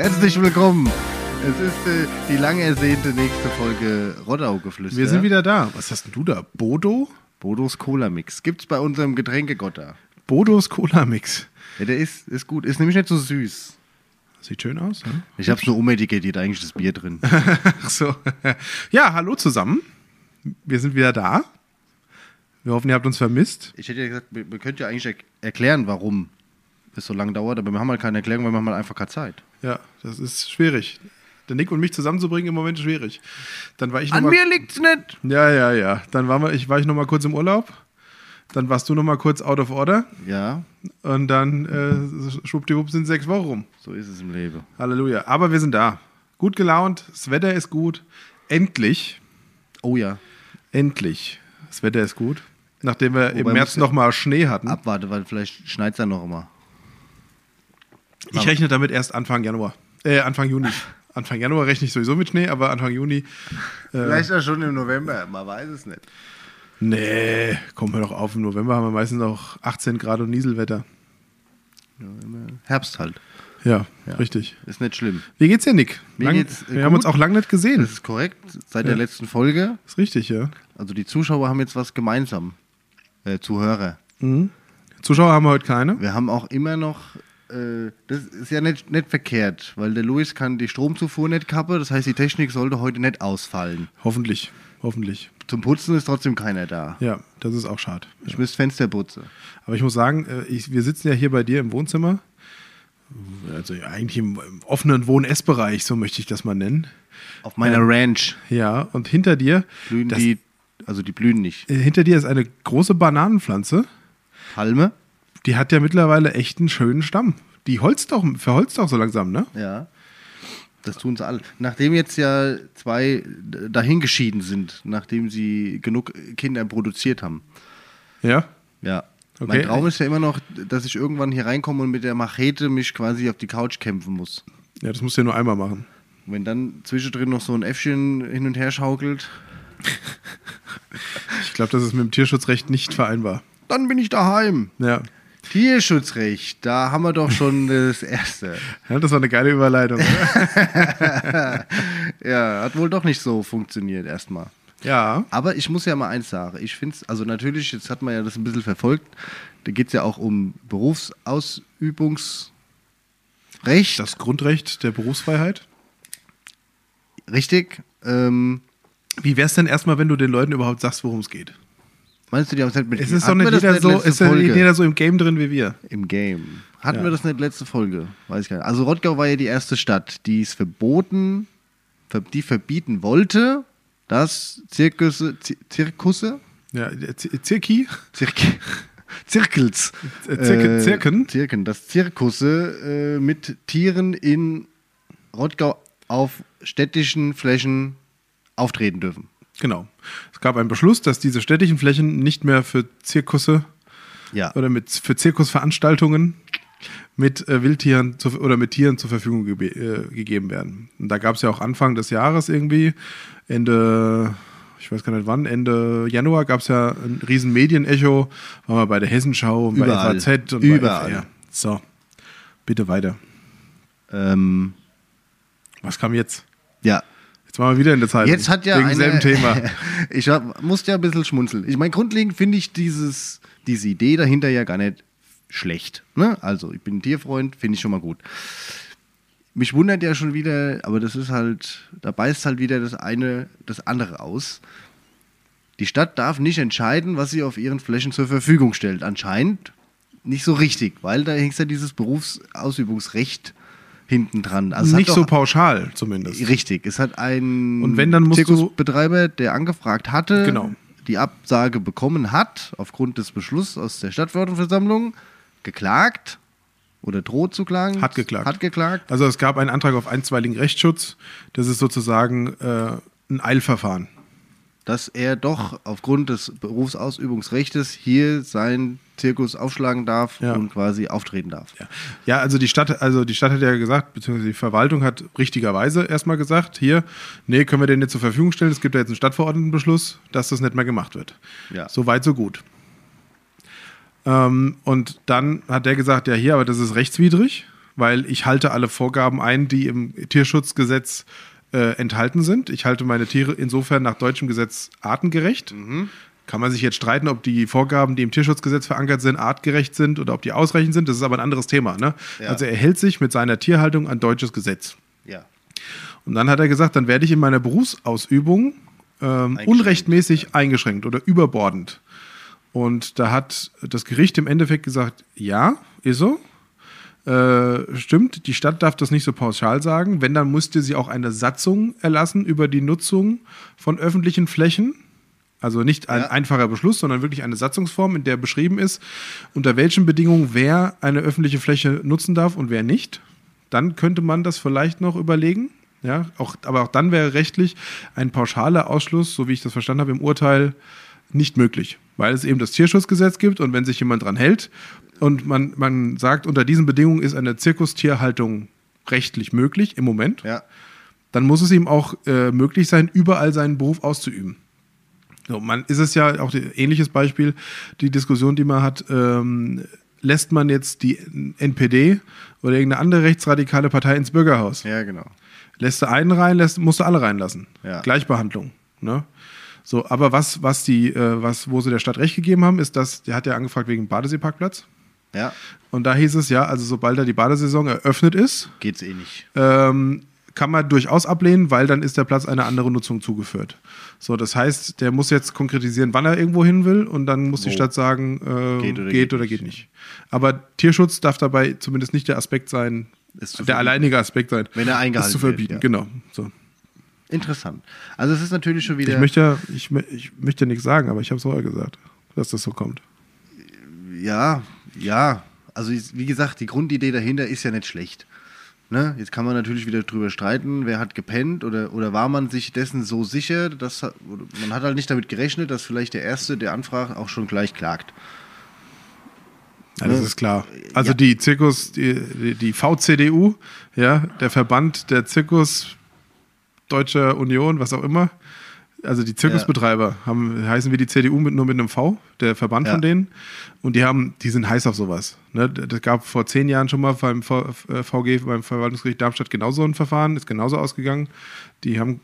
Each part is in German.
Herzlich willkommen. Es ist äh, die lang ersehnte nächste Folge Rottau-Geflüster. Wir sind wieder da. Was hast denn du da? Bodo? Bodos Cola-Mix. Gibt's bei unserem Getränkegotter. Bodos Cola-Mix. Ja, der ist, ist gut. Ist nämlich nicht so süß. Sieht schön aus. Ne? Ich hab's nur umetikettiert, eigentlich das Bier drin. Ach so. Ja, hallo zusammen. Wir sind wieder da. Wir hoffen, ihr habt uns vermisst. Ich hätte ja gesagt, wir, wir könnten ja eigentlich er erklären, warum es so lange dauert, aber wir haben halt keine Erklärung, weil wir haben halt einfach keine Zeit. Ja, das ist schwierig. Der Nick und mich zusammenzubringen im Moment schwierig. Dann war ich noch An mal, mir liegt's nicht. Ja, ja, ja. Dann war, wir, ich, war ich noch mal kurz im Urlaub. Dann warst du noch mal kurz out of order. Ja, Und dann äh, schwuppdiwupp sind sechs Wochen rum. so ist es im Leben. Halleluja. Aber wir sind da. Gut gelaunt. Das Wetter ist gut. Endlich. Oh ja, Endlich. Das Wetter ist gut. Nachdem wir im Wobei März muss- noch mal Schnee hatten. abwarte, weil vielleicht schneit's ja noch immer. Ich rechne damit erst Anfang Januar. Äh, Anfang Juni. Anfang Januar rechne ich sowieso mit Schnee, aber Anfang Juni. Vielleicht ja schon im November, man weiß es nicht. Nee, kommen wir doch auf. Im November haben wir meistens noch 18 Grad und Nieselwetter. Herbst halt. Ja, Ja. richtig. Ist nicht schlimm. Wie geht's dir, Nick? Lang, geht's, äh, wir haben uns gut. auch lange nicht gesehen. Das ist korrekt. Seit Ja. der letzten Folge. ist richtig, ja. Also die Zuschauer haben jetzt was gemeinsam. Äh, Zuhörer. Zuschauer haben wir heute keine. Wir haben auch immer noch. Äh, das ist ja nicht, nicht verkehrt, weil der Luis kann die Stromzufuhr nicht kappen. Das heißt, die Technik sollte heute nicht ausfallen. Hoffentlich. Hoffentlich. Zum Putzen ist trotzdem keiner da. Ja, das ist auch schade. Ich müsste Fenster putzen. Aber ich muss sagen, äh, ich, wir sitzen ja hier bei dir im Wohnzimmer. Also ja, eigentlich im, im offenen Wohn-Ess-Bereich, so möchte ich das mal nennen. Auf meiner Ranch Ja, und hinter dir, blühen das, die. Also die blühen nicht. äh, hinter dir ist eine große Bananenpflanze. Palme? Die hat ja mittlerweile echt einen schönen Stamm. Die holzt doch, verholzt doch so langsam, ne? Ja. Das tun sie alle. Nachdem jetzt ja zwei dahingeschieden sind, nachdem sie genug Kinder produziert haben. Ja. Ja. Okay. Mein Traum ist ja immer noch, dass ich irgendwann hier reinkomme und mit der Machete mich quasi auf die Couch kämpfen muss. Ja, das musst du ja nur einmal machen. Wenn dann zwischendrin noch so ein Äffchen hin und her schaukelt, Ich glaube, das ist mit dem Tierschutzrecht nicht vereinbar. dann bin ich daheim. Ja. Tierschutzrecht, da haben wir doch schon das Erste. ja das war eine geile Überleitung. Ja, hat wohl doch nicht so funktioniert erstmal. ja. Aber ich muss ja mal eins sagen. Ich finde es, also natürlich, jetzt hat man ja das ein bisschen verfolgt, da geht es ja auch um Berufsausübungsrecht. Das Grundrecht der Berufsfreiheit. Richtig. Ähm, Wie wär's denn erstmal, wenn du den Leuten überhaupt sagst, worum es geht? Meinst du, die haben es nicht mit Es ist doch nicht jeder so, ist ja nicht jeder so im Game drin wie wir. Im Game. Hatten Ja. wir das nicht letzte Folge? Weiß ich gar nicht. Also Rottgau war ja die erste Stadt, die es verboten, ver- die verbieten wollte, dass Zirkusse, Zi- Zirkusse, Ja, Zirki, Zirk Zirkels, Äh, Zirke- äh, Zirken? Zirken, dass Zirkusse äh, mit Tieren in Rottgau auf städtischen Flächen auftreten dürfen. Genau. Es gab einen Beschluss, dass diese städtischen Flächen nicht mehr für Zirkusse Ja. oder mit, für Zirkusveranstaltungen mit äh, Wildtieren zu, oder mit Tieren zur Verfügung gebe, äh, gegeben werden. Und da gab es ja auch Anfang des Jahres irgendwie, Ende, ich weiß gar nicht wann, Ende Januar gab es ja ein riesen Medienecho, waren wir bei der Hessenschau und Überall. bei FAZ und Überall. bei FR. So, bitte weiter. Ähm, Was kam jetzt? ja. Jetzt waren wir wieder in der Zeit. Jetzt hat ja Wegen eine, selben Thema. ich hab, musste ja ein bisschen schmunzeln. Ich meine, grundlegend finde ich dieses, diese Idee dahinter ja gar nicht schlecht. Ne? Also, ich bin ein Tierfreund, finde ich schon mal gut. Mich wundert ja schon wieder, aber das ist halt, da beißt halt wieder das eine das andere aus. Die Stadt darf nicht entscheiden, was sie auf ihren Flächen zur Verfügung stellt. Anscheinend nicht so richtig, weil da hängt ja dieses Berufsausübungsrecht hinten dran. Also Nicht so pauschal zumindest. Richtig, es hat ein Und wenn, dann musst Zirkusbetreiber, der angefragt hatte, Genau. die Absage bekommen hat, aufgrund des Beschlusses aus der Stadtverordnetenversammlung, geklagt oder droht zu klagen. Hat geklagt. Hat geklagt. Also es gab einen Antrag auf einstweiligen Rechtsschutz. Das ist sozusagen äh, ein Eilverfahren. Dass er doch aufgrund des Berufsausübungsrechtes hier seinen Zirkus aufschlagen darf Ja. und quasi auftreten darf. Ja. ja, also die Stadt, also die Stadt hat ja gesagt, beziehungsweise die Verwaltung hat richtigerweise erstmal gesagt, hier, nee, können wir den nicht zur Verfügung stellen. Es gibt ja jetzt einen Stadtverordnetenbeschluss, dass das nicht mehr gemacht wird. Ja. So weit, so gut. Ähm, und dann hat der gesagt, ja hier, aber das ist rechtswidrig. weil ich halte alle Vorgaben ein, die im Tierschutzgesetz äh, enthalten sind. Ich halte meine Tiere insofern nach deutschem Gesetz artengerecht. Kann man sich jetzt streiten, ob die Vorgaben, die im Tierschutzgesetz verankert sind, artgerecht sind oder ob die ausreichend sind. Das ist aber ein anderes Thema. Ne? Ja. Also er hält sich mit seiner Tierhaltung an deutsches Gesetz. Ja. Und dann hat er gesagt, dann werde ich in meiner Berufsausübung ähm, unrechtmäßig eingeschränkt oder überbordend. Und da hat das Gericht im Endeffekt gesagt, ja, ist so. Äh, stimmt, die Stadt darf das nicht so pauschal sagen. Wenn, dann müsste sie auch eine Satzung erlassen über die Nutzung von öffentlichen Flächen. Also nicht ein Ja. einfacher Beschluss, sondern wirklich eine Satzungsform, in der beschrieben ist, unter welchen Bedingungen wer eine öffentliche Fläche nutzen darf und wer nicht. Dann könnte man das vielleicht noch überlegen. Ja, auch, aber auch dann wäre rechtlich ein pauschaler Ausschluss, so wie ich das verstanden habe, im Urteil nicht möglich, weil es eben das Tierschutzgesetz gibt und wenn sich jemand dran hält und man, man sagt, unter diesen Bedingungen ist eine Zirkustierhaltung rechtlich möglich im Moment, Ja. dann muss es ihm auch äh, möglich sein, überall seinen Beruf auszuüben. So, man ist es ja auch ein ähnliches Beispiel, die Diskussion, die man hat, ähm, lässt man jetzt die NPD oder irgendeine andere rechtsradikale Partei ins Bürgerhaus? Ja, genau. Lässt du einen rein, lässt, musst du alle reinlassen. Ja. Gleichbehandlung. Ne? So, aber was, was die, äh, was, wo sie der Stadt recht gegeben haben, ist, dass, der hat ja angefragt wegen Badeseeparkplatz. Ja. Und da hieß es ja, also sobald da die Badesaison eröffnet ist, Geht's eh nicht. ähm, kann man durchaus ablehnen, weil dann ist der Platz einer anderen Nutzung zugeführt. So, das heißt, der muss jetzt konkretisieren, wann er irgendwo hin will und dann muss die Wo? Stadt sagen, äh, Geht geht oder oder, geht geht, nicht. Aber Tierschutz darf dabei zumindest nicht der Aspekt sein, Es der verbieten. alleinige Aspekt sein. Wenn er es eingehalten zu verbieten. wird, ja. Genau. So. Interessant. Also es ist natürlich schon wieder. Ich möchte ich, ich möchte nichts sagen, aber ich habe es vorher gesagt, dass das so kommt. Ja, ja. Also wie gesagt, die Grundidee dahinter ist ja nicht schlecht. Ne? Jetzt kann man natürlich wieder drüber streiten, wer hat gepennt oder, oder war man sich dessen so sicher, dass man hat halt nicht damit gerechnet, dass vielleicht der Erste, der anfragt, auch schon gleich klagt. Ja, das Ne? ist klar. Also Ja. die Zirkus, die, die, die VCDU, ja, der Verband der Zirkus Deutscher Union, was auch immer. Also die Zirkusbetreiber haben, heißen wie die CDU mit, nur mit einem V, der Verband Ja. von denen. Und die haben, die sind heiß auf sowas. Ne? Das gab vor zehn Jahren schon mal beim V- äh, VG, beim Verwaltungsgericht Darmstadt genauso ein Verfahren, ist genauso ausgegangen. Die haben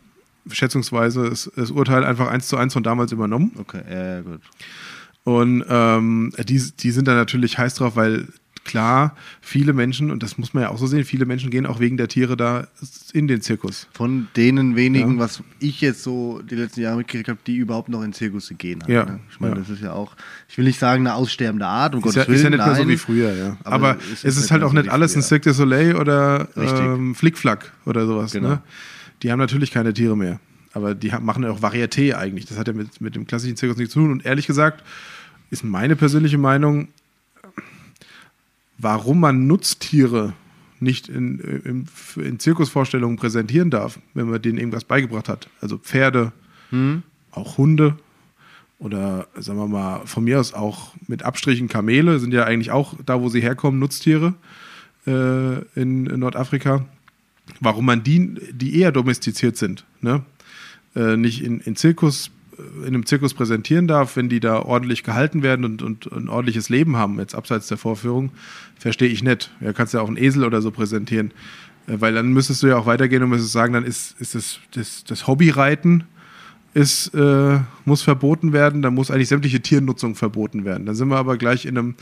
schätzungsweise das, das Urteil einfach eins zu eins von damals übernommen. Okay, ja, ja, gut. Und ähm, die, die sind da natürlich heiß drauf, weil klar, viele Menschen, und das muss man ja auch so sehen, viele Menschen gehen auch wegen der Tiere da in den Zirkus. Von denen wenigen, Ja. was ich jetzt so die letzten Jahre mitgekriegt habe, die überhaupt noch in Zirkusse gehen. halt, Ja, ne? Ich meine, ja. das ist ja auch, ich will nicht sagen, eine aussterbende Art, um Ist ja, Gottes Willen. ist ja nicht mehr so nein. wie früher, ja. Aber Aber, es ist es ist halt auch nicht alles ein früher. Cirque du Soleil oder Richtig. ähm, Flickflack oder sowas. Genau. Ne? Die haben natürlich keine Tiere mehr. Aber die haben, machen ja auch Varieté eigentlich. Das hat ja mit, mit dem klassischen Zirkus nichts zu tun. Und ehrlich gesagt, ist meine persönliche Meinung, warum man Nutztiere nicht in, in, in Zirkusvorstellungen präsentieren darf, wenn man denen irgendwas beigebracht hat. Also Pferde, auch Hunde oder sagen wir mal von mir aus auch mit Abstrichen Kamele sind ja eigentlich auch da, wo sie herkommen, Nutztiere äh, in, in Nordafrika. Warum man die, die eher domestiziert sind, ne? äh, nicht in, in Zirkus in einem Zirkus präsentieren darf, wenn die da ordentlich gehalten werden und, und ein ordentliches Leben haben, jetzt abseits der Vorführung, verstehe ich nicht. Ja, kannst ja auch einen Esel oder so präsentieren. Äh, Weil dann müsstest du ja auch weitergehen und müsstest sagen, dann ist, ist das, das, das Hobbyreiten ist, äh, muss verboten werden, dann muss eigentlich sämtliche Tiernutzung verboten werden. Dann sind wir aber gleich in einem,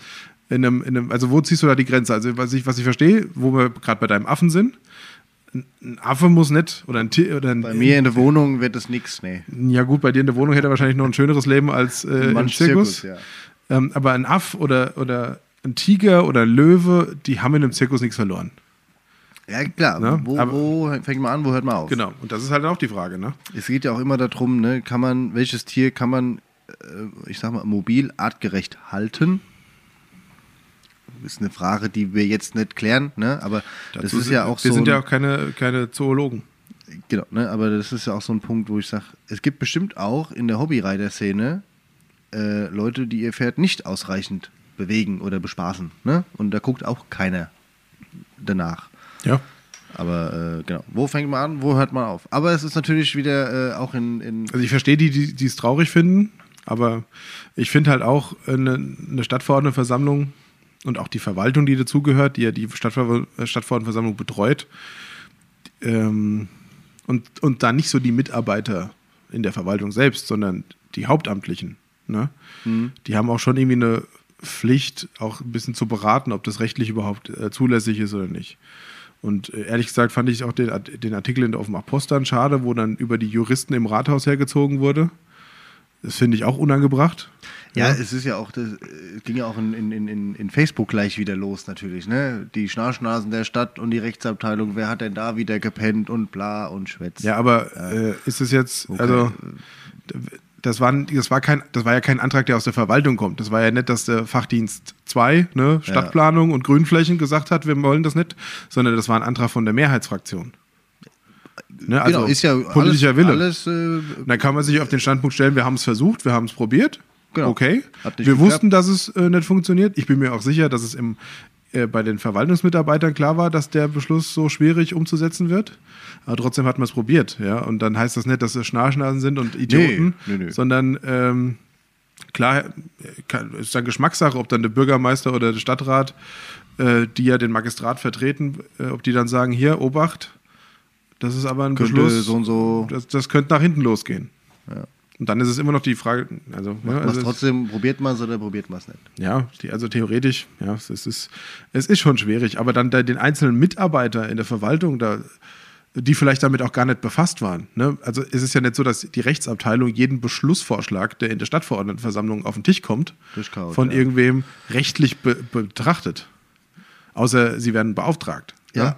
in einem, in einem also wo ziehst du da die Grenze? Also was ich, was ich verstehe, wo wir gerade bei deinem Affen sind, ein- Affe muss nicht, oder ein Tier, oder ein, Bei mir in der Wohnung wird das nichts, nee. ja gut, bei dir in der Wohnung hätte er wahrscheinlich noch ein schöneres Leben als äh, im Manch Zirkus. ja. ähm, aber ein Aff oder, oder ein Tiger oder ein Löwe, die haben in einem Zirkus nichts verloren. Ja, klar. Ne? Wo, Aber- wo fängt man an, wo hört man auf? Genau. Und das ist halt auch die Frage, ne? Es geht ja auch immer darum, ne, kann man, welches Tier kann man, äh, ich sag mal, mobil artgerecht halten? Ist eine Frage, die wir jetzt nicht klären, ne? Aber das Dazu ist sind- ja auch Wir so. sind ein- ja auch keine, keine Zoologen. Genau, ne? aber das ist ja auch so ein Punkt, wo ich sage, es gibt bestimmt auch in der Hobbyreiter-Szene äh, Leute, die ihr Pferd nicht ausreichend bewegen oder bespaßen. Ne? Und da guckt auch keiner danach. Ja. Aber äh, genau, wo fängt man an, wo hört man auf? Aber es ist natürlich wieder äh, auch in, in Also ich verstehe die, die es traurig finden, aber ich finde halt auch eine, eine Stadtverordnetenversammlung und auch die Verwaltung, die dazugehört, die ja die Stadtver Stadtverordnetenversammlung betreut, ähm, und, und da nicht so die Mitarbeiter in der Verwaltung selbst, sondern die Hauptamtlichen. Ne? Mhm. Die haben auch schon irgendwie eine Pflicht, auch ein bisschen zu beraten, ob das rechtlich überhaupt äh, zulässig ist oder nicht. Und äh, ehrlich gesagt fand ich auch den, den Artikel in, auf dem Apostern schade, wo dann über die Juristen im Rathaus hergezogen wurde. Das finde ich auch unangebracht. Ja, ja, es ist ja auch, das ging ja auch in, in, in, in Facebook gleich wieder los natürlich, ne? Die Schnarchnasen der Stadt und die Rechtsabteilung, wer hat denn da wieder gepennt und bla und schwätzt. Ja, aber ja. Äh, ist es jetzt, okay. also das war, das, war kein, das war ja kein Antrag, der aus der Verwaltung kommt. Das war ja nicht, dass der Fachdienst 2, ne, Stadtplanung ja. und Grünflächen gesagt hat, wir wollen das nicht, sondern das war ein Antrag von der Mehrheitsfraktion. Ne, also genau, ist ja politischer alles, Wille. Alles, äh, dann kann man sich auf den Standpunkt stellen, wir haben es versucht, wir haben es probiert. Genau. Okay. Wir geklappt. wussten, dass es äh, nicht funktioniert. Ich bin mir auch sicher, dass es im, äh, bei den Verwaltungsmitarbeitern klar war, dass der Beschluss so schwierig umzusetzen wird. Aber trotzdem hat man es probiert. Ja? Und dann heißt das nicht, dass es Schnarchnasen sind und Idioten, nee, nee, nee. sondern ähm, klar ist dann Geschmackssache, ob dann der Bürgermeister oder der Stadtrat, äh, die ja den Magistrat vertreten, äh, ob die dann sagen, hier, Obacht, das ist aber ein könnte Beschluss, so und so. Das, das könnte nach hinten losgehen. Ja. Und dann ist es immer noch die Frage, also, ja, also trotzdem, probiert man es oder probiert man es nicht? Ja, die, also theoretisch, ja, es ist, es ist schon schwierig, aber dann da den einzelnen Mitarbeiter in der Verwaltung, da, die vielleicht damit auch gar nicht befasst waren. Ne? Also es ist ja nicht so, dass die Rechtsabteilung jeden Beschlussvorschlag, der in der Stadtverordnetenversammlung auf den Tisch kommt, von ja. irgendwem rechtlich be betrachtet. Außer sie werden beauftragt. Ja. Ne?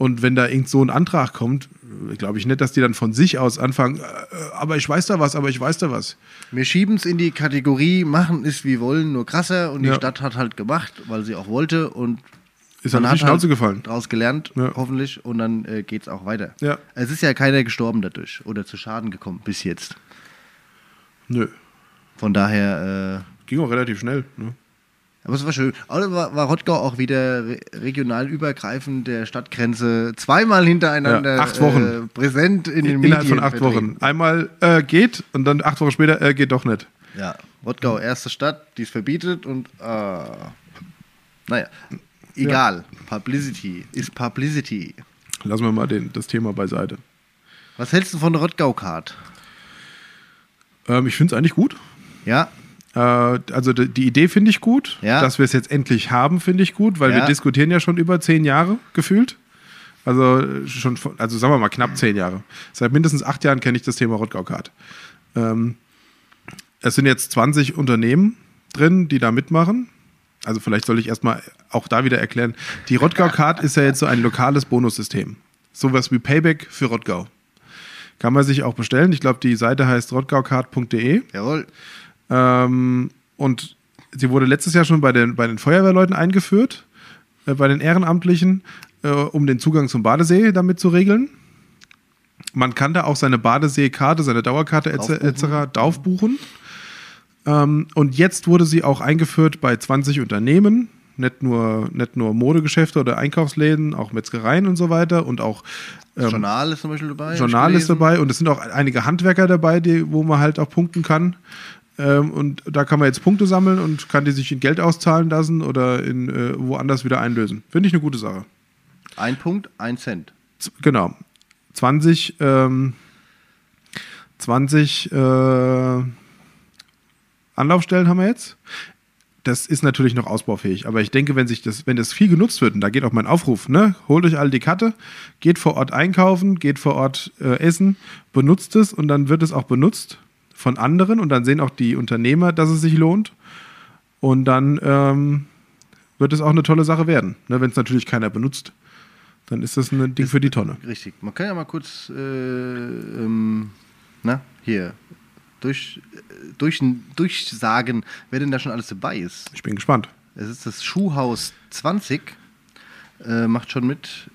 Und wenn da irgend so ein Antrag kommt, glaube ich nicht, dass die dann von sich aus anfangen, äh, aber ich weiß da was, aber ich weiß da was. Wir schieben es in die Kategorie, machen ist wie wollen, nur krasser. Und die ja. Stadt hat halt gemacht, weil sie auch wollte. Und ist dann hat die Schnauze halt gefallen. Daraus gelernt, ja. hoffentlich. Und dann äh, geht es auch weiter. Ja. Es ist ja keiner gestorben dadurch oder zu Schaden gekommen bis jetzt. Nö. Von daher. Äh, Ging auch relativ schnell. Ne? Aber es war schön. Aber war, war Rottgau auch wieder regional übergreifend der Stadtgrenze zweimal hintereinander ja, acht Wochen. Äh, präsent in den Innerhalb Medien. von acht vertreten. Wochen. Einmal äh, geht und dann acht Wochen später äh, geht doch nicht. Ja, Rottgau, erste Stadt, die es verbietet und äh, naja, egal. Ja. Publicity ist Publicity. Lassen wir mal den, das Thema beiseite. Was hältst du von der Rottgau-Card? Ähm, ich finde es eigentlich gut. Ja, also die Idee finde ich gut. Ja. Dass wir es jetzt endlich haben, finde ich gut, weil ja. wir diskutieren ja schon über zehn Jahre gefühlt. Also schon, also sagen wir mal knapp zehn Jahre. Seit mindestens acht Jahren kenne ich das Thema Rottgau-Card. Ähm, es sind jetzt 20 Unternehmen drin, die da mitmachen. Also vielleicht soll ich erstmal auch da wieder erklären. Die Rottgau-Card ist ja jetzt so ein lokales Bonussystem. Sowas wie Payback für Rottgau. Kann man sich auch bestellen. Ich glaube, die Seite heißt rottgaucard.de. Jawohl. Ähm, und sie wurde letztes Jahr schon bei den, bei den Feuerwehrleuten eingeführt, äh, bei den Ehrenamtlichen, äh, um den Zugang zum Badesee damit zu regeln. Man kann da auch seine Badeseekarte, seine Dauerkarte etc. draufbuchen. Ähm, und jetzt wurde sie auch eingeführt bei 20 Unternehmen, nicht nur, nicht nur Modegeschäfte oder Einkaufsläden, auch Metzgereien und so weiter und auch ähm, Journal ist zum Beispiel dabei. Journal ist dabei und es sind auch einige Handwerker dabei, die, wo man halt auch punkten kann. Ähm, und da kann man jetzt Punkte sammeln und kann die sich in Geld auszahlen lassen oder in äh, woanders wieder einlösen. Finde ich eine gute Sache. Ein Punkt, ein Cent. Z genau. 20, ähm, 20 äh, Anlaufstellen haben wir jetzt. Das ist natürlich noch ausbaufähig, aber ich denke, wenn sich das, wenn das viel genutzt wird, und da geht auch mein Aufruf, ne, holt euch alle die Karte, geht vor Ort einkaufen, geht vor Ort äh, essen, benutzt es und dann wird es auch benutzt von anderen und dann sehen auch die Unternehmer, dass es sich lohnt. Und dann ähm, wird es auch eine tolle Sache werden. Ne, Wenn es natürlich keiner benutzt, dann ist das ein Ding ist, für die Tonne. Richtig. Man kann ja mal kurz, äh, ähm, na, hier, durch, durch, durchsagen, wer denn da schon alles dabei ist. Ich bin gespannt. Es ist das Schuhhaus 20, äh, macht schon mit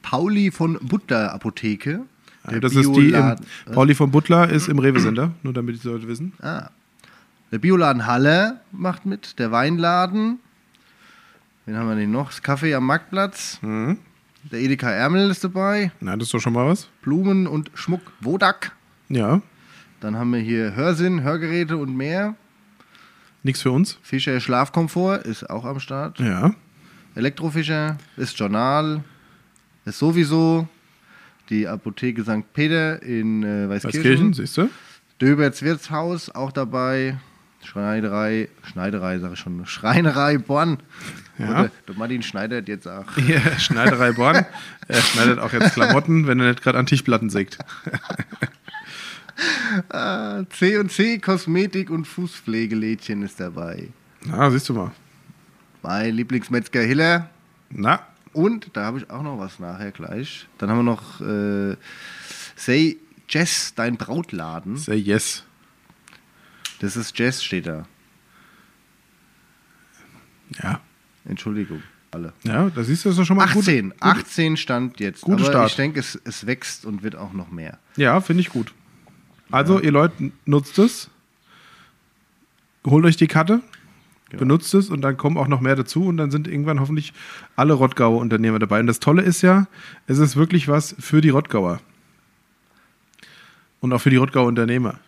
Pauli von Butter Apotheke. Der das ist die im, Pauli von Butler ist im Rewe-Sender, nur damit die Leute wissen. Ah. Der Bioladen Halle macht mit, der Weinladen. Wen haben wir denn noch? Das Kaffee am Marktplatz. Mhm. Der Edeka Ärmel ist dabei. Na, das ist doch schon mal was. Blumen und Schmuck Wodak. Ja. Dann haben wir hier Hörsinn, Hörgeräte und mehr. Nichts für uns. Fischer Schlafkomfort ist auch am Start. Ja. Elektrofischer ist Journal, ist sowieso. Die Apotheke St. Peter in äh, Weißkirchen. Weißkirchen, siehst du? Döberts Wirtshaus auch dabei. Schneiderei, Schneiderei sage ich schon, Schreinerei Bonn. Ja. Oder der Martin schneidert jetzt auch. Ja, Schneiderei Born. Er schneidet auch jetzt Klamotten, wenn er nicht gerade an Tischplatten sägt. Ah, C&C Kosmetik und Fußpflegelädchen ist dabei. Na, siehst du mal. Mein Lieblingsmetzger Hiller. Na, Und da habe ich auch noch was nachher gleich. Dann haben wir noch äh, Say Jess, dein Brautladen. say yes. Das ist Jess, steht da. Ja. Entschuldigung, alle. Ja, da siehst du, das ist schon mal gut. 18, 18 stand jetzt. Gute Aber Start. ich denke, es, es wächst und wird auch noch mehr. Ja, finde ich gut. Also, ihr Leute, nutzt es. Holt euch die Karte, Genau. benutzt es und dann kommen auch noch mehr dazu und dann sind irgendwann hoffentlich alle Rottgauer Unternehmer dabei. Und das Tolle ist ja, es ist wirklich was für die Rottgauer. Und auch für die Rottgauer Unternehmer.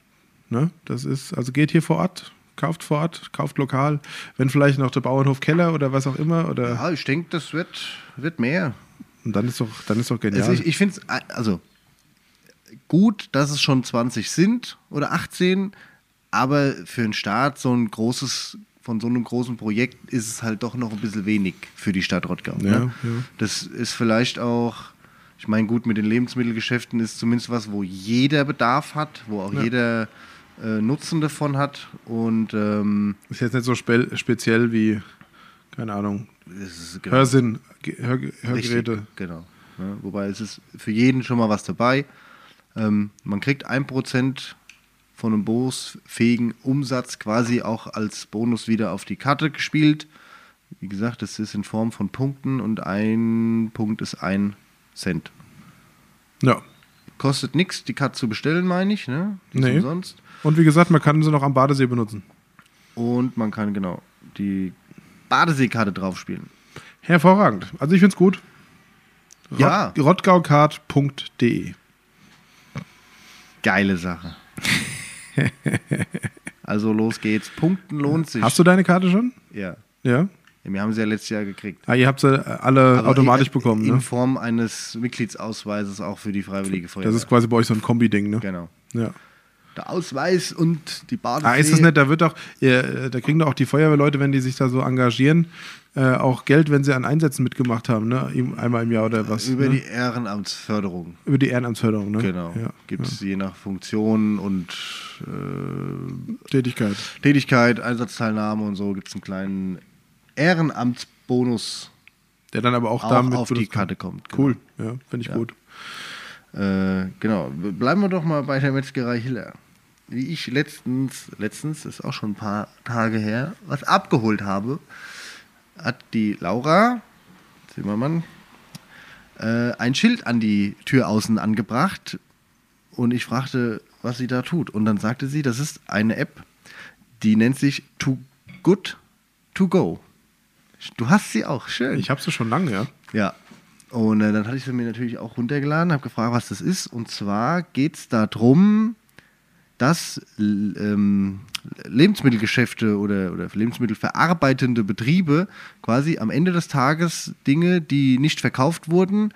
Ne? Das ist, also geht hier vor Ort, kauft vor Ort, kauft lokal. Wenn vielleicht noch der Bauernhof Keller oder was auch immer. Oder, Ja, ich denke, das wird, wird mehr. Und dann ist doch, dann ist doch genial. Also ich, ich finde es also gut, dass es schon 20 sind oder 18, aber für einen Start so ein großes, von so einem großen Projekt ist es halt doch noch ein bisschen wenig für die Stadt Rottgau. Ja, ne? ja. Das ist vielleicht auch, ich meine, gut, mit den Lebensmittelgeschäften ist zumindest was, wo jeder Bedarf hat, wo auch Ja. jeder äh, Nutzen davon hat und ähm, ist jetzt nicht so spe speziell wie, keine Ahnung, genau- Hörsinn, Hör Hörgeräte. Richtig, genau. Ja, wobei es ist für jeden schon mal was dabei. Ähm, man kriegt ein Prozent von einem bonusfähigen Umsatz quasi auch als Bonus wieder auf die Karte gespielt. Wie gesagt, das ist in Form von Punkten und ein Punkt ist ein Cent. Ja. Kostet nichts, die Karte zu bestellen, meine ich. Ne? Die Nee. umsonst. Und wie gesagt, man kann sie noch am Badesee benutzen. Und man kann genau die Badeseekarte draufspielen. Hervorragend. Also ich finde es gut. Ja. Rott- Rottgaukart.de. Geile Sache. also los geht's. Punkten lohnt sich. Hast du deine Karte schon? Ja. Ja. Wir haben sie ja letztes Jahr gekriegt. Ah, ihr habt sie alle Aber automatisch in, bekommen, In ne? Form eines Mitgliedsausweises auch für die Freiwillige Feuerwehr. Das ist quasi bei euch so ein Kombi-Ding, ne? Genau. Ja. Der Ausweis und die Badesee. Ah, ist das nicht, da wird äh, da kriegen doch auch die Feuerwehrleute, wenn die sich da so engagieren, äh, auch Geld, wenn sie an Einsätzen mitgemacht haben, ne? Einmal im Jahr oder was. Über ne? die Ehrenamtsförderung. Über die Ehrenamtsförderung, ne? Genau. Ja, Gibt es je nach Funktion und äh, ja. Tätigkeit. Tätigkeit, Einsatzteilnahme und so gibt es einen kleinen Ehrenamtsbonus Der dann aber auch, auch damit auf die. Karte kommt. Cool, ja, finde ich Ja. gut. Äh, genau. Bleiben wir doch mal bei der Metzgerei Hiller. Wie ich letztens, letztens, ist auch schon ein paar Tage her, was abgeholt habe, hat die Laura, Zimmermann, äh, ein Schild an die Tür außen angebracht und ich fragte, was sie da tut. Und dann sagte sie, das ist eine App, die nennt sich Too Good To Go. Du hast sie auch, schön. Ich habe sie schon lange, ja. Ja. Und äh, dann hatte ich sie mir natürlich auch runtergeladen, habe gefragt, was das ist. Und zwar geht es darum, dass ähm, Lebensmittelgeschäfte oder, oder lebensmittelverarbeitende Betriebe quasi am Ende des Tages Dinge, die nicht verkauft wurden,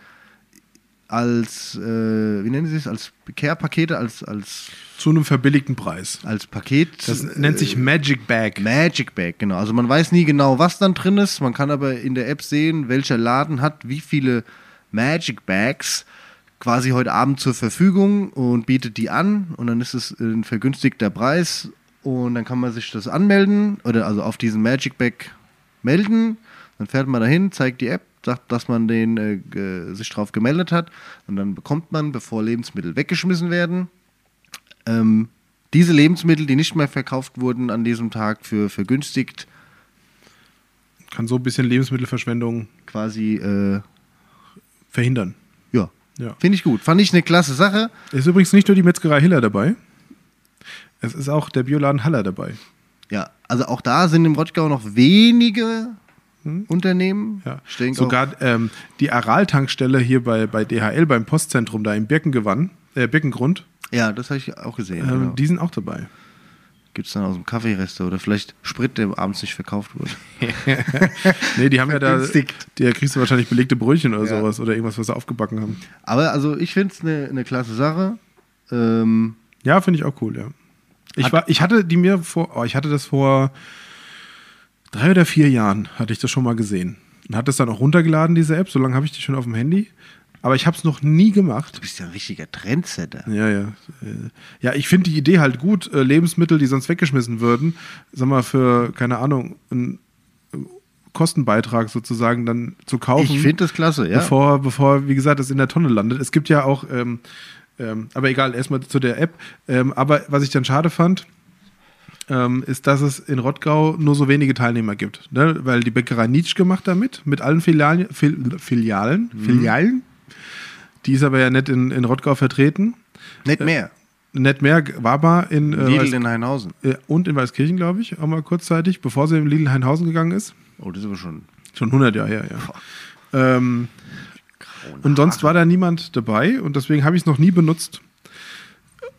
als, äh, wie nennen sie es, als Care-Pakete, als, als, Zu einem verbilligten Preis. als Paket. Das nennt sich Magic Bag. Magic Bag, genau. Also man weiß nie genau, was dann drin ist. Man kann aber in der App sehen, welcher Laden hat wie viele Magic Bags quasi heute Abend zur Verfügung und bietet die an. Und dann ist es ein vergünstigter Preis. Und dann kann man sich das anmelden oder also auf diesen Magic Bag melden. Dann fährt man dahin, zeigt die App, sagt, dass man den, äh, sich drauf gemeldet hat. Und dann bekommt man, bevor Lebensmittel weggeschmissen werden, ähm, diese Lebensmittel, die nicht mehr verkauft wurden an diesem Tag für vergünstigt, Kann so ein bisschen Lebensmittelverschwendung quasi, äh, verhindern. Ja, finde ich gut. Fand ich eine klasse Sache. Ist übrigens nicht nur die Metzgerei Hiller dabei. Es ist auch der Bioladen Haller dabei. Ja, also auch da sind im Rottgau noch wenige Unternehmen. Ja. Sogar ähm, die Aral-Tankstelle hier bei, bei DHL beim Postzentrum da im Birkengewann, äh, Birkengrund, ja, das habe ich auch gesehen. ähm, genau. die sind auch dabei. Gibt es dann aus dem Kaffeerester oder vielleicht Sprit, der abends nicht verkauft wurde. nee, die haben ja da, da kriegst du wahrscheinlich belegte Brötchen oder Ja. sowas oder irgendwas, was sie aufgebacken haben. Aber also ich finde es eine ne klasse Sache. Ähm, Ja, finde ich auch cool, ja. Ich, war, ich hatte die mir vor, oh, ich hatte das vor drei oder vier Jahren, hatte ich das schon mal gesehen. Und hatte es dann auch runtergeladen, diese App, so lange habe ich die schon auf dem Handy. Aber ich habe es noch nie gemacht. du bist ja ein richtiger Trendsetter. Ja, ja. Ja, ich finde die Idee halt gut, äh, Lebensmittel, die sonst weggeschmissen würden, sag mal, für, keine Ahnung, einen äh, Kostenbeitrag sozusagen dann zu kaufen. Ich finde das klasse, ja. bevor, bevor, wie gesagt, es in der Tonne landet. Es gibt ja auch, ähm, ähm, aber egal, erstmal zu der App. Ähm, aber was ich dann schade fand, ähm, ist, dass es in Rottgau nur so wenige Teilnehmer gibt. Ne? Weil die Bäckerei Nietzsche macht damit, mit allen Filialen, Fil Filialen, Mhm. Filialen. Die ist aber ja nicht in, in Rottgau vertreten. Nicht mehr. Nicht mehr, war mal in, äh, Lidl Weiß, in Heinhausen. äh, und in Weißkirchen, glaube ich, auch mal kurzzeitig, bevor sie in Lidl Heinhausen gegangen ist. Oh, das ist aber schon. Schon 100 Jahre her, ja. Ähm, und sonst war da niemand dabei und deswegen habe ich es noch nie benutzt.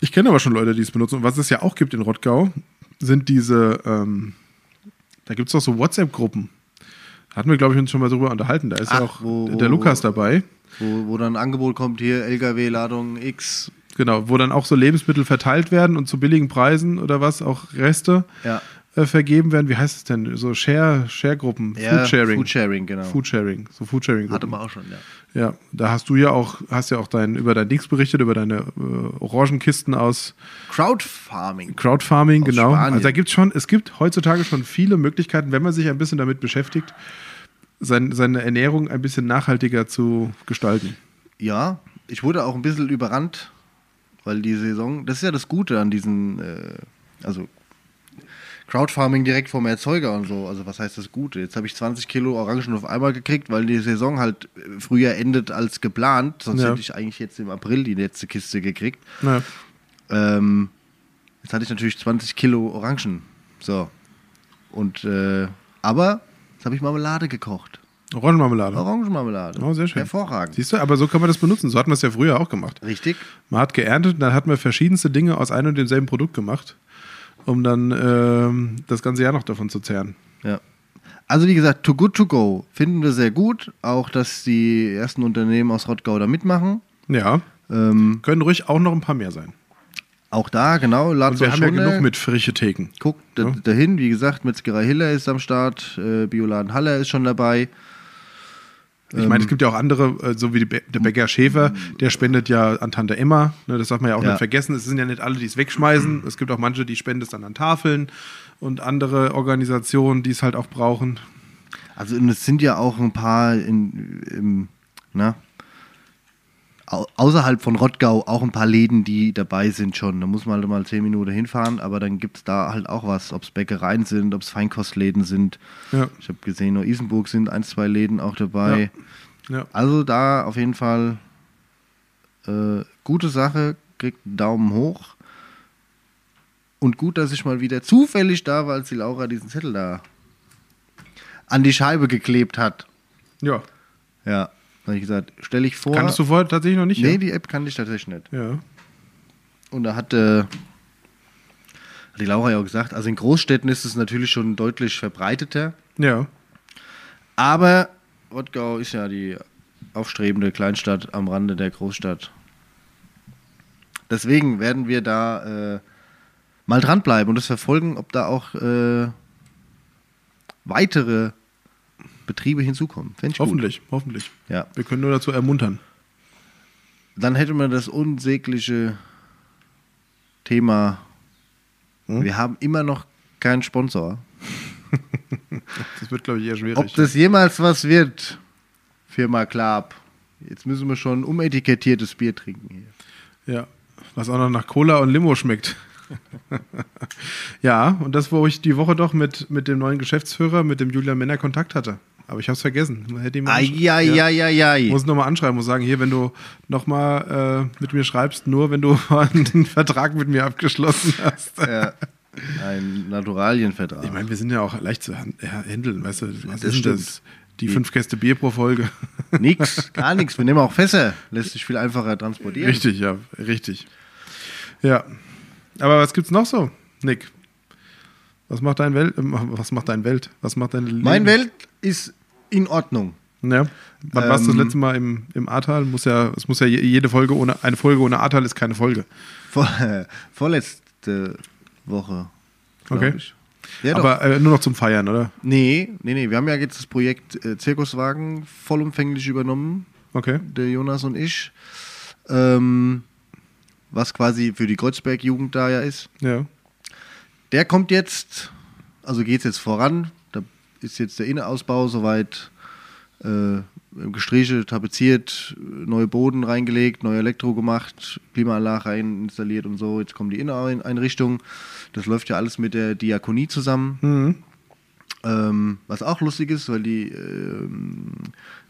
Ich kenne aber schon Leute, die es benutzen. Und was es ja auch gibt in Rottgau, sind diese, ähm, da gibt es doch so WhatsApp-Gruppen. Hatten wir, glaube ich, uns schon mal drüber unterhalten. Da ist ja Ach, auch wo- der Lukas dabei. Wo, wo dann ein Angebot kommt, hier LKW-Ladung X. Genau, wo dann auch so Lebensmittel verteilt werden und zu billigen Preisen oder was, auch Reste Ja. äh, vergeben werden. Wie heißt es denn? So Share, Share-Gruppen, Ja, Foodsharing. Foodsharing, genau. Foodsharing, so Foodsharing. Hatte man auch schon, ja. Ja, da hast du ja auch, hast ja auch dein, über dein Dings berichtet, über deine äh, Orangenkisten aus Crowdfarming. Crowdfarming, Aus genau. Spanien. Also da gibt schon, es gibt heutzutage schon viele Möglichkeiten, wenn man sich ein bisschen damit beschäftigt, sein, seine Ernährung ein bisschen nachhaltiger zu gestalten. Ja, ich wurde auch ein bisschen überrannt, weil die Saison, das ist ja das Gute an diesen, äh, also Crowdfarming direkt vom Erzeuger und so. Also was heißt das Gute? Jetzt habe ich 20 Kilo Orangen auf einmal gekriegt, weil die Saison halt früher endet als geplant. Sonst Ja. hätte ich eigentlich jetzt im April die letzte Kiste gekriegt. Naja. Ähm, jetzt hatte ich natürlich 20 Kilo Orangen. So. Und, äh, aber jetzt habe ich Marmelade gekocht. Orangenmarmelade. Orangenmarmelade. Oh, sehr schön. Hervorragend. Siehst du, aber so kann man das benutzen. So hat man es ja früher auch gemacht. Richtig? Man hat geerntet, dann hat man verschiedenste Dinge aus einem und demselben Produkt gemacht, um dann ähm, das ganze Jahr noch davon zu zehren. Ja. Also wie gesagt, Too Good To Go finden wir sehr gut. Auch, dass die ersten Unternehmen aus Rottgau da mitmachen. Ja, Ähm, können ruhig auch noch ein paar mehr sein. Auch da, genau. Und Ladet wir euch haben ja runter. genug mit frische Theken. Guckt da- Ja. dahin. Wie gesagt, Metzgerei Hiller ist am Start. Äh, Bioladen Haller ist schon dabei. Ich meine, es gibt ja auch andere, äh, so wie der Bäcker Schäfer, der spendet ja an Tante Emma. Ne, das darf man ja auch Ja. nicht vergessen. Es sind ja nicht alle, die es wegschmeißen. Es gibt auch manche, die spenden es dann an Tafeln und andere Organisationen, die es halt auch brauchen. Also und es sind ja auch ein paar in, im, na, au- außerhalb von Rottgau auch ein paar Läden, die dabei sind schon. Da muss man halt mal zehn Minuten hinfahren, aber dann gibt es da halt auch was, ob es Bäckereien sind, ob es Feinkostläden sind. Ja, Ich habe gesehen, nur Isenburg sind ein, zwei Läden auch dabei. ja. Also da auf jeden Fall äh, gute Sache, kriegt einen Daumen hoch. Und gut, dass ich mal wieder zufällig da war, als die Laura diesen Zettel da an die Scheibe geklebt hat. ja. Ja, habe ich gesagt, stelle ich vor. Kanntest du vorher tatsächlich noch nicht? nee, die App kannte ich tatsächlich nicht. ja? ja. Und da hat, äh, hat die Laura ja auch gesagt, also in Großstädten ist es natürlich schon deutlich verbreiteter. Ja. Aber Rottgau ist ja die aufstrebende Kleinstadt am Rande der Großstadt. Deswegen werden wir da äh, mal dranbleiben und es verfolgen, ob da auch äh, weitere Betriebe hinzukommen. Fänd ich gut. Hoffentlich, hoffentlich. Ja. Wir können nur dazu ermuntern. Dann hätte man das unsägliche Thema. Hm? Wir haben immer noch keinen Sponsor. Das wird, glaube ich, eher schwierig. Ob das jemals was wird, Firma Klaab. Jetzt müssen wir schon umetikettiertes Bier trinken hier. Ja, was auch noch nach Cola und Limo schmeckt. ja, und das, wo ich die Woche doch mit, mit dem neuen Geschäftsführer, mit dem Julian Männer Kontakt hatte. Aber ich habe es vergessen. Hätte ihn mal ansch- Ja. Eieieiei. Muss nochmal anschreiben, muss sagen, hier, wenn du nochmal äh, mit mir schreibst, nur wenn du einen Vertrag mit mir abgeschlossen hast. Ja, ein Naturalienvertrag. Ich meine, wir sind ja auch leicht zu hand- ja, handeln, weißt du, was das ist denn stimmt. das? Die fünf Käste Bier pro Folge. nix, gar nichts. Wir nehmen auch Fässer. Lässt sich viel einfacher transportieren. Richtig, ja, richtig. Ja. Aber was gibt's noch so, Nick? Was macht dein Welt? ähm, Was macht dein Welt? Was macht dein Leben? Mein Welt ist in Ordnung. Ja. Wann warst du das Ähm, letzte Mal im, im Ahrtal? Muss ja, es muss ja je- jede Folge ohne eine Folge ohne Ahrtal ist keine Folge. Vor, vorletzte Woche. Okay. Ich. Ja. Aber äh, nur noch zum Feiern, oder? Nee, nee, nee. Wir haben ja jetzt das Projekt äh, Zirkuswagen vollumfänglich übernommen, Okay. der Jonas und ich. Ähm, was quasi für die Kreuzberg-Jugend da ja ist. Ja. Der kommt jetzt, also geht es jetzt voran. Da ist jetzt der Innenausbau soweit äh, gestrichen, tapeziert, neue Boden reingelegt, neue Elektro gemacht, Klimaanlage rein installiert und so. Jetzt kommen die Inneneinrichtungen. Das läuft ja alles mit der Diakonie zusammen. Mhm. Ähm, was auch lustig ist, weil die, ähm,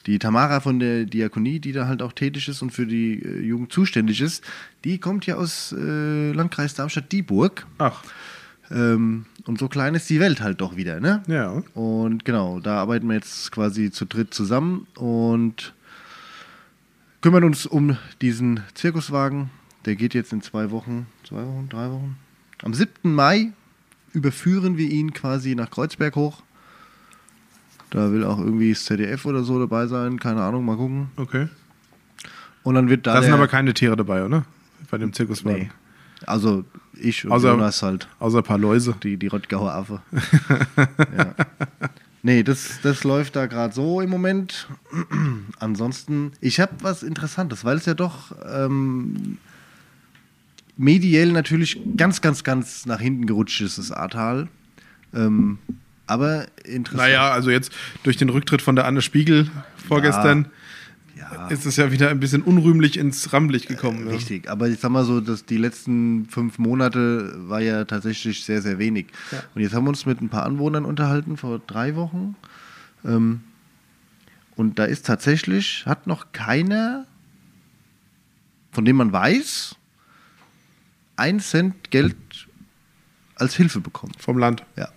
die Tamara von der Diakonie, die da halt auch tätig ist und für die äh, Jugend zuständig ist, die kommt ja aus äh, Landkreis Darmstadt-Dieburg. Ach, Ähm, und so klein ist die Welt halt doch wieder, ne? ja. Und genau, da arbeiten wir jetzt quasi zu dritt zusammen und kümmern uns um diesen Zirkuswagen. Der geht jetzt in zwei Wochen, zwei Wochen, drei Wochen. Am 7. Mai überführen wir ihn quasi nach Kreuzberg hoch. Da will auch irgendwie das ZDF oder so dabei sein, keine Ahnung, mal gucken. Okay. Und dann wird da. Da sind aber keine Tiere dabei, oder? Bei dem Zirkuswagen. Nee. Also ich und Außer- Jonas halt. Außer ein paar Läuse. Die, die Rottgauer Affe. ja. Nee, das, das läuft da gerade so im Moment. Ansonsten, ich habe was Interessantes, weil es ja doch ähm, mediell natürlich ganz, ganz, ganz nach hinten gerutscht ist, das Ahrtal. Ähm, aber interessant. Naja, also jetzt durch den Rücktritt von der Anne Spiegel vorgestern ja, ist es ja wieder ein bisschen unrühmlich ins Rampenlicht gekommen. ne? richtig. Aber ich sag mal so, dass die letzten fünf Monate war ja tatsächlich sehr, sehr wenig. Ja. Und jetzt haben wir uns mit ein paar Anwohnern unterhalten vor drei Wochen. Ähm, und da ist tatsächlich, hat noch keiner, von dem man weiß, ein Cent Geld als Hilfe bekommen. Vom Land. Ja,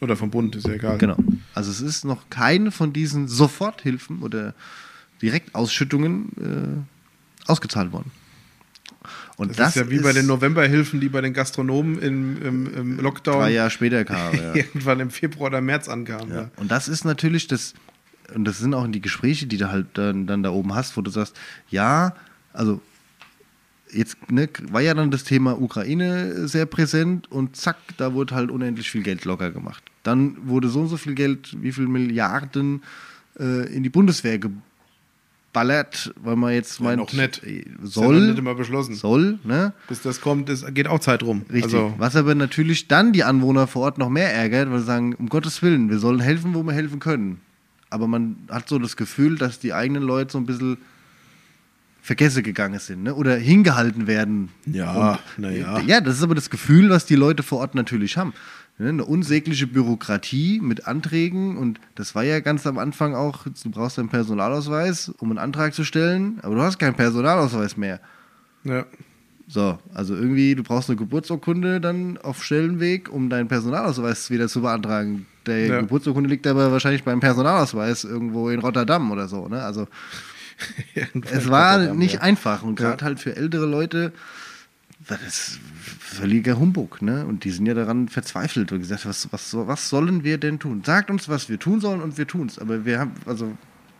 Oder vom Bund, ist ja egal. genau. Also es ist noch keine von diesen Soforthilfen oder Direktausschüttungen äh, ausgezahlt worden. Und Das, ist ja wie bei den Novemberhilfen, die bei den Gastronomen im, im, im Lockdown drei Jahre später kam. Ja. irgendwann im Februar oder März ankamen. Ja. Ja. Und das ist natürlich das, und das sind auch die Gespräche, die du halt dann, dann da oben hast, wo du sagst, ja, also jetzt ne, war ja dann das Thema Ukraine sehr präsent und zack, da wurde halt unendlich viel Geld locker gemacht. Dann wurde so und so viel Geld, wie viel Milliarden äh, in die Bundeswehr geballert, weil man jetzt meint, noch nicht. Ist ja soll, nicht immer beschlossen. soll, ne? Bis das kommt, es geht auch Zeit rum. Richtig. Also, Was aber natürlich dann die Anwohner vor Ort noch mehr ärgert, weil sie sagen, um Gottes Willen, wir sollen helfen, wo wir helfen können. Aber man hat so das Gefühl, dass die eigenen Leute so ein bisschen vergessen gegangen sind ne? oder hingehalten werden. Ja, Und- na ja. Ja, das ist aber das Gefühl, was die Leute vor Ort natürlich haben. Ne? Eine unsägliche Bürokratie mit Anträgen und das war ja ganz am Anfang auch, du brauchst einen Personalausweis, um einen Antrag zu stellen, aber du hast keinen Personalausweis mehr. ja. So, also irgendwie, du brauchst eine Geburtsurkunde dann auf Stellenweg, um deinen Personalausweis wieder zu beantragen. Der Ja. Geburtsurkunde liegt aber wahrscheinlich beim Personalausweis irgendwo in Rotterdam oder so. Ne? Also es war nicht einfach und Ja. gerade halt für ältere Leute war das völliger Humbug. Ne? Und die sind ja daran verzweifelt und gesagt, was, was, was sollen wir denn tun? Sagt uns, was wir tun sollen und wir tun es. Aber wir haben, also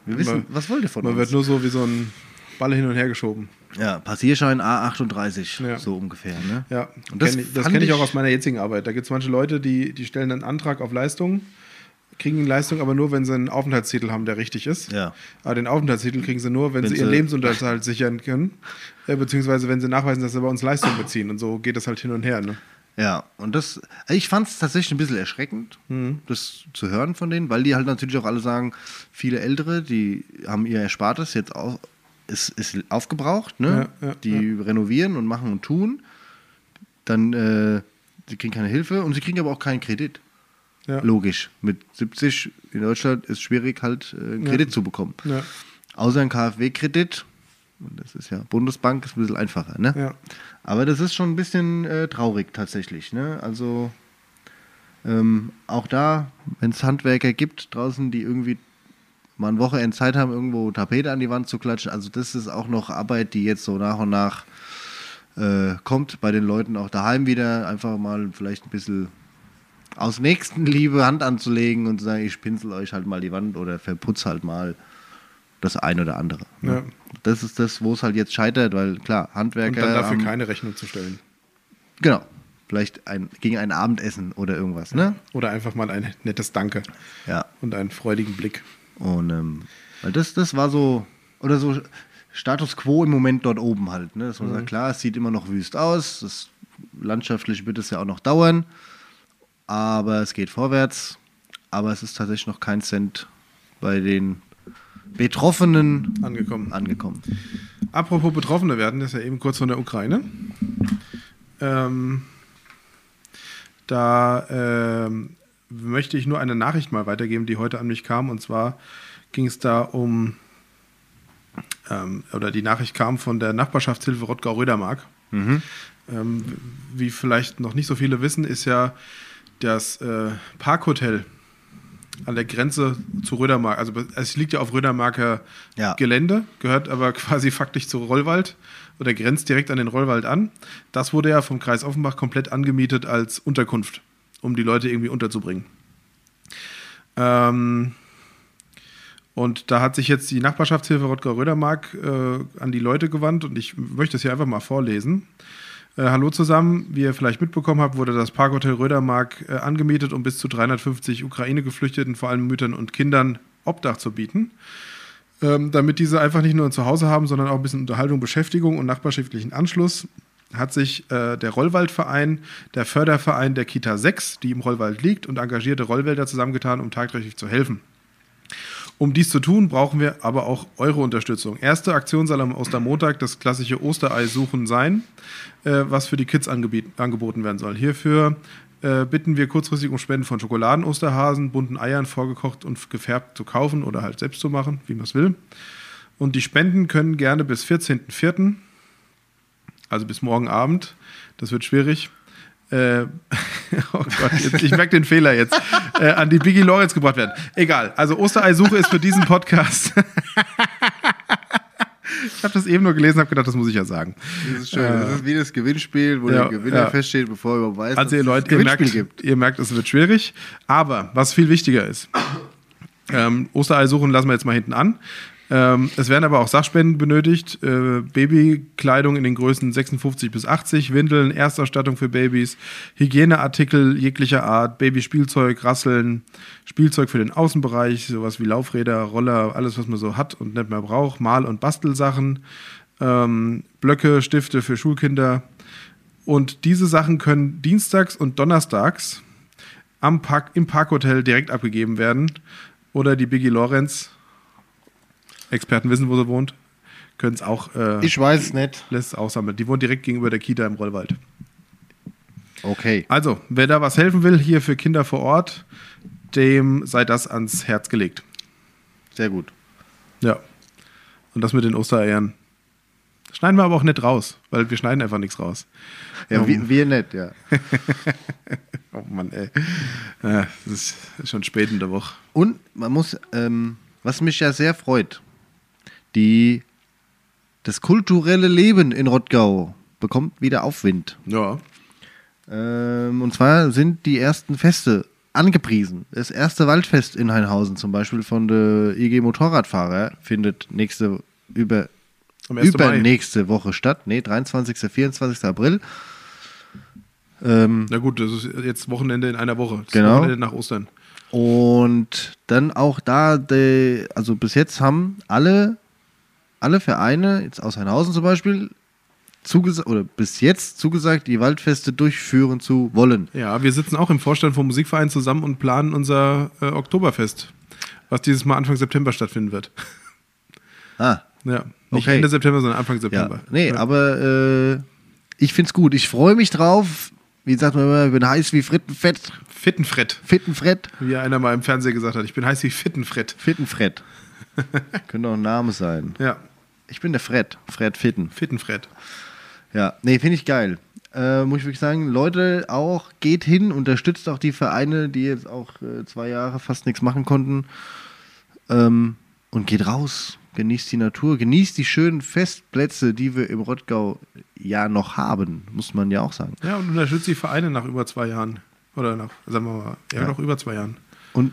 wir wissen, Man- was wollt ihr von Man uns? wird nur so wie so ein Ball hin und her geschoben. ja, Passierschein A38, Ja. so ungefähr. Ne? Ja, Und das kenn ich, das kenne ich auch aus meiner jetzigen Arbeit. Da gibt es manche Leute, die, die stellen einen Antrag auf Leistung, kriegen Leistung aber nur, wenn sie einen Aufenthaltstitel haben, der richtig ist. Ja. Aber den Aufenthaltstitel kriegen sie nur, wenn, Wenn sie ihren sie- Lebensunterhalt sichern können, äh, beziehungsweise wenn sie nachweisen, dass sie bei uns Leistung beziehen. Und so geht das halt hin und her. Ne? Ja, und das, ich fand es tatsächlich ein bisschen erschreckend, Mhm. das zu hören von denen, weil die halt natürlich auch alle sagen, viele Ältere, die haben ihr Erspartes jetzt auch, ist, ist aufgebraucht, ne? Ja, ja, die renovieren und machen und tun. Dann, äh, sie kriegen keine Hilfe und sie kriegen aber auch keinen Kredit. Ja. Logisch. Mit 70 in Deutschland ist schwierig, halt äh, einen Ja. Kredit zu bekommen. Ja. Außer ein KfW-Kredit, und das ist ja Bundesbank, ist ein bisschen einfacher, ne? Ja. Aber das ist schon ein bisschen äh, traurig tatsächlich. Ne? Also ähm, auch da, wenn es Handwerker gibt draußen, die irgendwie mal ein Wochenende Zeit haben, irgendwo Tapete an die Wand zu klatschen, also das ist auch noch Arbeit, die jetzt so nach und nach äh, kommt bei den Leuten auch daheim wieder. Einfach mal vielleicht ein bisschen aus Nächstenliebe Hand anzulegen und zu sagen, ich pinsel euch halt mal die Wand oder verputz halt mal das ein oder andere. Ne? Ja. Das ist das, wo es halt jetzt scheitert, weil klar, Und Handwerker. dann dafür haben- keine Rechnung zu stellen. Genau. Vielleicht ein, gegen ein Abendessen oder irgendwas, ne? Oder einfach mal ein nettes Danke Ja. und einen freudigen Blick. Und ähm, weil das, das war so, oder so Status quo im Moment dort oben halt. Ne? Dass man sagt, klar, es sieht immer noch wüst aus. Das, landschaftlich wird es ja auch noch dauern. Aber es geht vorwärts. Aber es ist tatsächlich noch kein Cent bei den Betroffenen Angekommen. angekommen. Apropos Betroffene werden, das ist ja eben kurz von der Ukraine. Ähm, da ähm, möchte ich nur eine Nachricht mal weitergeben, die heute an mich kam. Und zwar ging es da um, ähm, oder die Nachricht kam von der Nachbarschaftshilfe Rottgau-Rödermark. Ähm, wie vielleicht noch nicht so viele wissen, ist ja das äh, Parkhotel an der Grenze zu Rödermark. Also es liegt ja auf Rödermarker Ja. Gelände, gehört aber quasi faktisch zu Rollwald oder grenzt direkt an den Rollwald an. Das wurde ja vom Kreis Offenbach komplett angemietet als Unterkunft, um die Leute irgendwie unterzubringen. Ähm, und da hat sich jetzt die Nachbarschaftshilfe Rottgau-Rödermark äh, an die Leute gewandt und ich möchte es hier einfach mal vorlesen. Äh, hallo zusammen, wie ihr vielleicht mitbekommen habt, wurde das Parkhotel Rödermark äh, angemietet, um bis zu 350 Ukraine-Geflüchteten, vor allem Müttern und Kindern, Obdach zu bieten. Ähm, damit diese einfach nicht nur ein Zuhause haben, sondern auch ein bisschen Unterhaltung, Beschäftigung und nachbarschaftlichen Anschluss, hat sich äh, der Rollwaldverein, der Förderverein der Kita 6, die im Rollwald liegt, und engagierte Rollwälder zusammengetan, um tagtäglich zu helfen. Um dies zu tun, brauchen wir aber auch eure Unterstützung. Erste Aktion soll am Ostermontag das klassische Osterei suchen sein, äh, was für die Kids angeboten werden soll. Hierfür äh, bitten wir kurzfristig um Spenden von Schokoladen-Osterhasen, bunten Eiern, vorgekocht und gefärbt zu kaufen oder halt selbst zu machen, wie man es will. Und die Spenden können gerne bis 14.04., also bis morgen Abend, das wird schwierig, äh, oh Gott, jetzt, ich merke den Fehler jetzt, äh, an die Biggie Lorenz gebracht werden. Egal, also Osterei-Suche ist für diesen Podcast. ich habe das eben nur gelesen, habe gedacht, das muss ich ja sagen. Das ist schön. Das ist wie das Gewinnspiel, wo Ja, der Gewinner ja. feststeht, bevor er überhaupt weiß, Also ihr Leute, ihr merkt, gibt. ihr merkt, es wird schwierig. Aber was viel wichtiger ist, ähm, Osterei suchen lassen wir jetzt mal hinten an. Ähm, es werden aber auch Sachspenden benötigt. Äh, Babykleidung in den Größen 56 bis 80, Windeln, Erstausstattung für Babys, Hygieneartikel jeglicher Art, Babyspielzeug, Rasseln, Spielzeug für den Außenbereich, sowas wie Laufräder, Roller, alles, was man so hat und nicht mehr braucht, Mal- und Bastelsachen, ähm, Blöcke, Stifte für Schulkinder. Und diese Sachen können dienstags und donnerstags am Park, im Parkhotel direkt abgegeben werden. Oder die Biggie Lorenz, Experten wissen, wo sie wohnt, können es auch, äh, Ich weiß es nicht. lässt es auch sammeln. Die wohnt direkt gegenüber der Kita im Rollwald. Okay. Also, wer da was helfen will, hier für Kinder vor Ort, dem sei das ans Herz gelegt. Sehr gut. Ja. Und das mit den Ostereiern. Schneiden wir aber auch nicht raus, weil wir schneiden einfach nichts raus. Ja, wir, wir nicht, ja. Oh Mann, ey. Ja, das ist schon spät in der Woche. Und man muss, ähm, was mich ja sehr freut, die, das kulturelle Leben in Rottgau bekommt wieder Aufwind. Ja. Ähm, und zwar sind die ersten Feste angepriesen. Das erste Waldfest in Heinhausen zum Beispiel von der IG Motorradfahrer findet nächste über 1. Mai. übernächste Woche statt. Nee, 23. 24. April. Ähm, Na gut, das ist jetzt Wochenende in einer Woche. Das Genau. Wochenende nach Ostern. Und dann auch da, die, also bis jetzt haben alle, alle Vereine, jetzt aus Heinhausen zum Beispiel, zugesagt, oder bis jetzt zugesagt, die Waldfeste durchführen zu wollen. Ja, wir sitzen auch im Vorstand vom Musikverein zusammen und planen unser äh, Oktoberfest, was dieses Mal Anfang September stattfinden wird. Ah, Ja, nicht Okay. Ende September, sondern Anfang ja. September. Nee, ja. aber äh, ich find's gut. Ich freue mich drauf. Wie sagt man immer, ich bin heiß wie Frittenfett. Fittenfrett, Fittenfrett. wie einer mal im Fernsehen gesagt hat. Ich bin heiß wie Fittenfrett. Fittenfrett. Könnte auch ein Name sein. Ja, Ich bin der Fred. Fred Fitten. Fittenfrett. Ja, nee, finde ich geil. Äh, muss ich wirklich sagen, Leute, auch geht hin, unterstützt auch die Vereine, die jetzt auch äh, zwei Jahre fast nichts machen konnten. Ähm, und geht raus, genießt die Natur, genießt die schönen Festplätze, die wir im Rottgau ja noch haben, muss man ja auch sagen. Ja, und unterstützt die Vereine nach über zwei Jahren. Oder nach, sagen wir mal, ja, Ja. noch über zwei Jahren. Und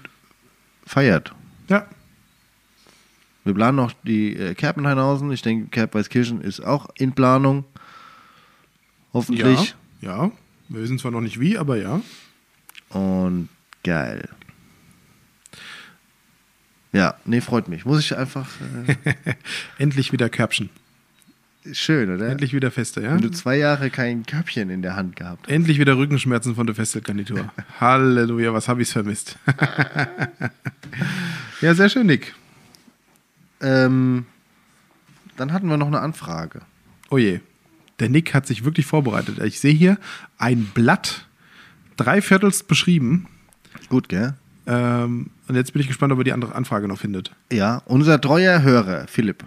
feiert. Ja. Wir planen noch die äh, Kerpenheinhausen. Ich denke, Kerb Weißkirchen ist auch in Planung. Hoffentlich. Ja. Ja. Wir wissen zwar noch nicht wie, aber ja. Und geil. Ja, nee, freut mich. Muss ich einfach. Endlich wieder Körbchen. Äh, schön, oder? Endlich wieder Feste, ja? Wenn du zwei Jahre kein Körbchen in der Hand gehabt hast. Endlich wieder Rückenschmerzen von der Festzeltgarnitur. Halleluja, was habe ich's vermisst. ja, sehr schön, Nick. Ähm, dann hatten wir noch eine Anfrage. Oh je. Der Nick hat sich wirklich vorbereitet. Ich sehe hier ein Blatt, dreiviertelst beschrieben. Gut, gell? Ähm, und jetzt bin ich gespannt, ob er die andere Anfrage noch findet. Ja, unser treuer Hörer, Philipp,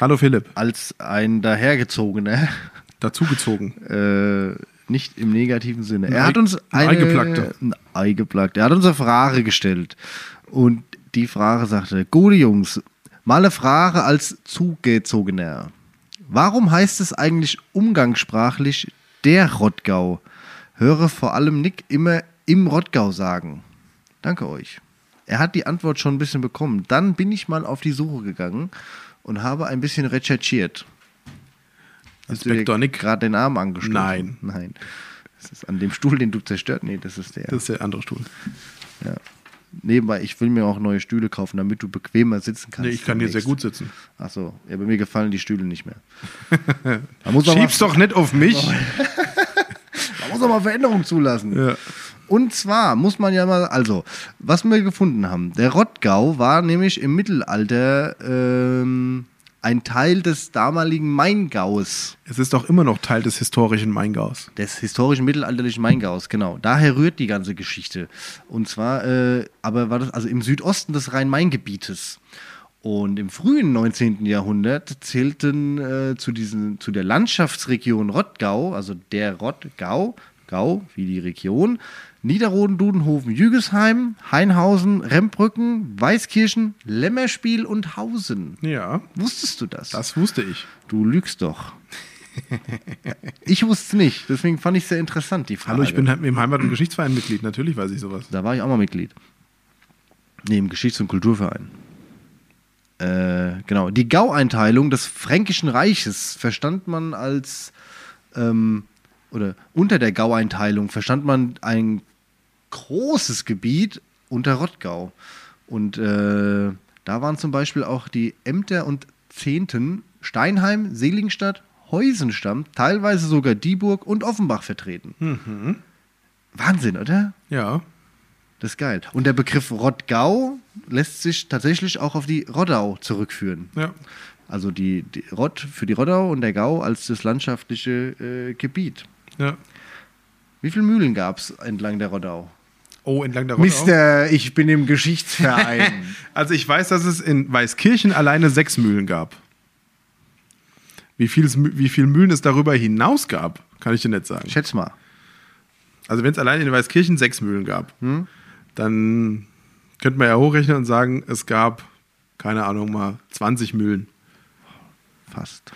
Hallo Philipp, als ein dahergezogener, dazugezogen. äh, nicht im negativen Sinne. Ein Er hat Ei- uns ein eine, Eigeplackter. Ein Eigeplackter. Er hat uns eine Frage gestellt. Und die Frage sagte, gute Jungs, mal eine Frage als Zugezogener. Warum heißt es eigentlich umgangssprachlich der Rottgau? Höre vor allem Nick immer im Rottgau sagen. Danke euch. Er hat die Antwort schon ein bisschen bekommen. Dann bin ich mal auf die Suche gegangen und habe ein bisschen recherchiert. Hast du dir Inspektor Nick. gerade den Arm angestoßen? Nein. Nein. Das ist an dem Stuhl, den du zerstört. Nee, das ist der. Das ist der andere Stuhl. ja. Nebenbei, ich will mir auch neue Stühle kaufen, damit du bequemer sitzen kannst. Nee, ich kann hier sehr gut sitzen. Achso, ja, bei mir gefallen die Stühle nicht mehr. Schieb's doch nicht auf mich. da muss aber Veränderung zulassen. Ja. Und zwar muss man ja mal, also, was wir gefunden haben, der Rottgau war nämlich im Mittelalter ähm, ein Teil des damaligen Maingaus. Es ist doch immer noch Teil des historischen Maingaus. Des historischen mittelalterlichen Maingaus, genau. Daher rührt die ganze Geschichte. Und zwar, äh, aber war das also im Südosten des Rhein-Main-Gebietes. Und im frühen 19. Jahrhundert zählten äh, zu, diesen, zu der Landschaftsregion Rottgau, also der Rottgau, Gau wie die Region, Niederroden, Dudenhofen, Jügesheim, Hainhausen, Rembrücken, Weißkirchen, Lämmerspiel und Hausen. Ja, Wusstest du das? das wusste ich. Du lügst doch. ich wusste es nicht, deswegen fand ich es sehr interessant, die Frage. Hallo, ich bin halt im Heimat- und Geschichtsverein Mitglied. Natürlich weiß ich sowas. Da war ich auch mal Mitglied. Nee, im Geschichts- und Kulturverein. Äh, genau. Die Gaueinteilung des Fränkischen Reiches verstand man als, ähm, oder unter der Gaueinteilung verstand man ein großes Gebiet unter Rottgau. Und äh, da waren zum Beispiel auch die Ämter und Zehnten Steinheim, Seligenstadt, Heusenstamm, teilweise sogar Dieburg und Offenbach vertreten. Wahnsinn, oder? Ja, Das ist geil. Und der Begriff Rottgau lässt sich tatsächlich auch auf die Roddau zurückführen. ja. Also die, die Rott für die Roddau und der Gau als das landschaftliche äh, Gebiet. Ja. Wie viele Mühlen gab es entlang der Roddau? Oh, entlang der Rottau. Mister, ich bin im Geschichtsverein. Also ich weiß, dass es in Weißkirchen alleine sechs Mühlen gab. Wie viel, wie viel Mühlen es darüber hinaus gab, kann ich dir nicht sagen. Schätz mal. Also wenn es allein in Weißkirchen sechs Mühlen gab, dann könnte man ja hochrechnen und sagen, es gab, keine Ahnung, mal 20 Mühlen. Fast.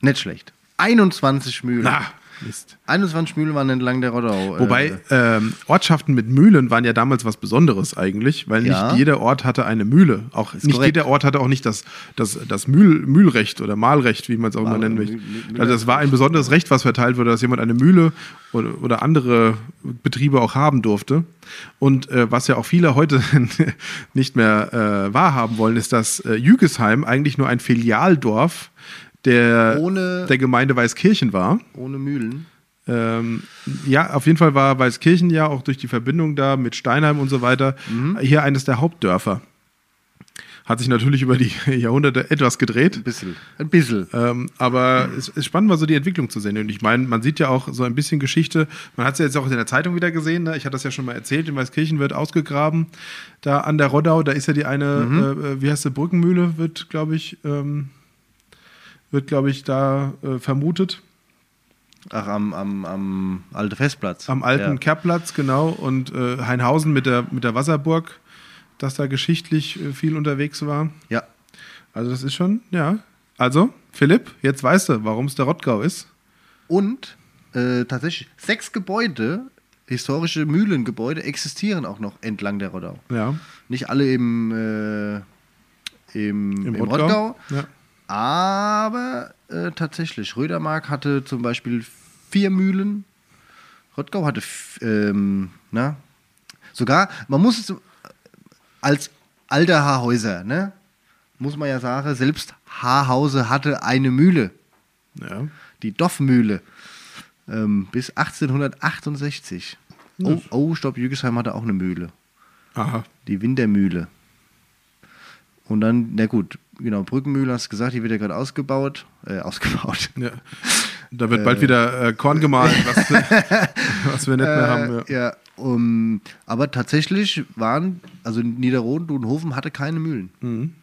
Nicht schlecht. 21 Mühlen. Na, Mist. 21 Mühlen waren entlang der Roddau. Wobei Äh, Ortschaften mit Mühlen waren ja damals was Besonderes eigentlich, weil Ja. nicht jeder Ort hatte eine Mühle. Auch nicht korrekt. jeder Ort hatte auch nicht das, das, das Mühl, Mühlrecht oder Mahlrecht, wie man es auch immer nennen möchte. Also das war ein besonderes Recht, was verteilt wurde, dass jemand eine Mühle oder, oder andere Betriebe auch haben durfte. Und äh, was ja auch viele heute nicht mehr äh, wahrhaben wollen, ist, dass äh, Jügesheim eigentlich nur ein Filialdorf der, Ohne- der Gemeinde Weißkirchen war. ohne Mühlen. Ähm, ja, auf jeden Fall war Weißkirchen ja auch durch die Verbindung da mit Steinheim und so weiter hier eines der Hauptdörfer. Hat sich natürlich über die Jahrhunderte etwas gedreht. Ein bisschen. Ein bisschen. Ähm, aber es ist spannend, mal so die Entwicklung zu sehen. Und ich meine, man sieht ja auch so ein bisschen Geschichte. Man hat es ja jetzt auch in der Zeitung wieder gesehen. Ne? Ich hatte das ja schon mal erzählt. In Weißkirchen wird ausgegraben. Da an der Roddau, da ist ja die eine, äh, wie heißt die Brückenmühle, wird, glaube ich, ähm, wird, glaube ich, da äh, vermutet. Ach, am, am, am Alte Festplatz. Am alten Ja. Kerplatz, genau. Und äh, Heinhausen mit der, mit der Wasserburg, dass da geschichtlich äh, viel unterwegs war. Ja. Also das ist schon, ja. Also, Philipp, jetzt weißt du, warum es der Rottgau ist. Und äh, tatsächlich sechs Gebäude historische Mühlengebäude existieren auch noch entlang der Rottau. Ja. Nicht alle im, äh, im, Im im Rottgau? Rottgau, Ja. Aber äh, tatsächlich, Rödermark hatte zum Beispiel vier Mühlen. Rottgau hatte, ähm, na, sogar, man muss es als alter Haarhäuser, ne, muss man ja sagen, selbst Haarhause hatte eine Mühle, Ja. die Doffmühle, ähm, bis 1868. Oh, oh, stopp, Jügesheim hatte auch eine Mühle. Aha. Die Wintermühle. Und dann, na gut, genau, Brückenmühle hast du gesagt, die wird ja gerade ausgebaut. Äh, ausgebaut. Ja. Da wird bald wieder äh, Korn gemahlen, was, was wir nicht mehr haben. Ja. Äh, ja, um, aber tatsächlich waren, also Niederroden, Dudenhofen hatte keine Mühlen.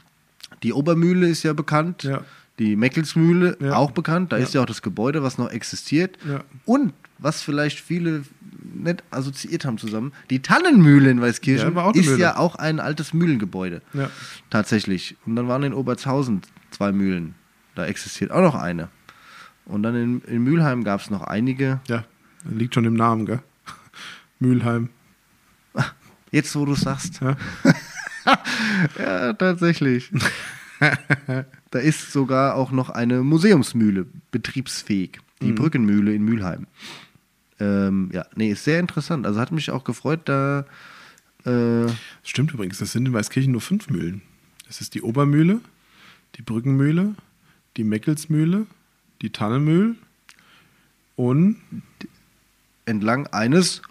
Die Obermühle ist ja bekannt. Mhm. Ja. Die Meckelsmühle Ja. auch bekannt. Da Ja. ist ja auch das Gebäude, was noch existiert. Ja. Und was vielleicht viele nicht assoziiert haben zusammen, die Tannenmühle in Weißkirchen Ja, ist ja auch ein altes Mühlengebäude. Ja. Tatsächlich. Und dann waren in Oberzhausen zwei Mühlen. Da existiert auch noch eine. Und dann in, in Mülheim gab es noch einige. ja, liegt schon im Namen, gell? Mülheim. Jetzt, wo du sagst. Ja. Ja, tatsächlich. da ist sogar auch noch eine Museumsmühle betriebsfähig. Die Brückenmühle in Mülheim. Ähm, ja, nee, ist sehr interessant. Also hat mich auch gefreut, da. Äh, Stimmt übrigens, das sind in Weißkirchen nur fünf Mühlen. Das ist die Obermühle, die Brückenmühle, die Meckelsmühle, die Tannenmühl und entlang eines.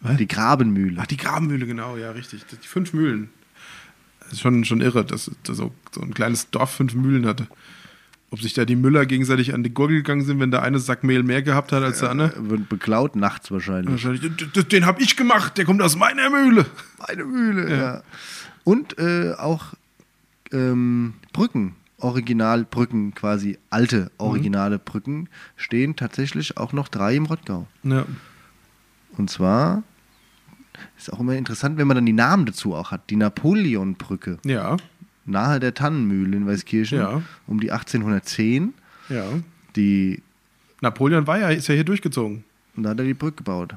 Was? Die Grabenmühle. Ach, die Grabenmühle, genau, ja, richtig. Die fünf Mühlen. Das ist schon, schon irre, dass, dass so, so ein kleines Dorf fünf Mühlen hatte. Ob sich da die Müller gegenseitig an die Gurgel gegangen sind, wenn der eine Sack Mehl mehr gehabt hat als der andere? Wird beklaut nachts wahrscheinlich. Wahrscheinlich, "D- d- den habe ich gemacht, der kommt aus meiner Mühle. Eine Mühle, ja. Und äh, auch ähm, Brücken, Originalbrücken, quasi alte originale Brücken, stehen tatsächlich auch noch drei im Rottgau. Ja. Und zwar ist auch immer interessant, wenn man dann die Namen dazu auch hat. Die Napoleonbrücke Ja, nahe der Tannenmühle in Weißkirchen Ja. um die 1810. ja. Die, Napoleon war ja, ist ja hier durchgezogen. und da hat er die Brücke gebaut.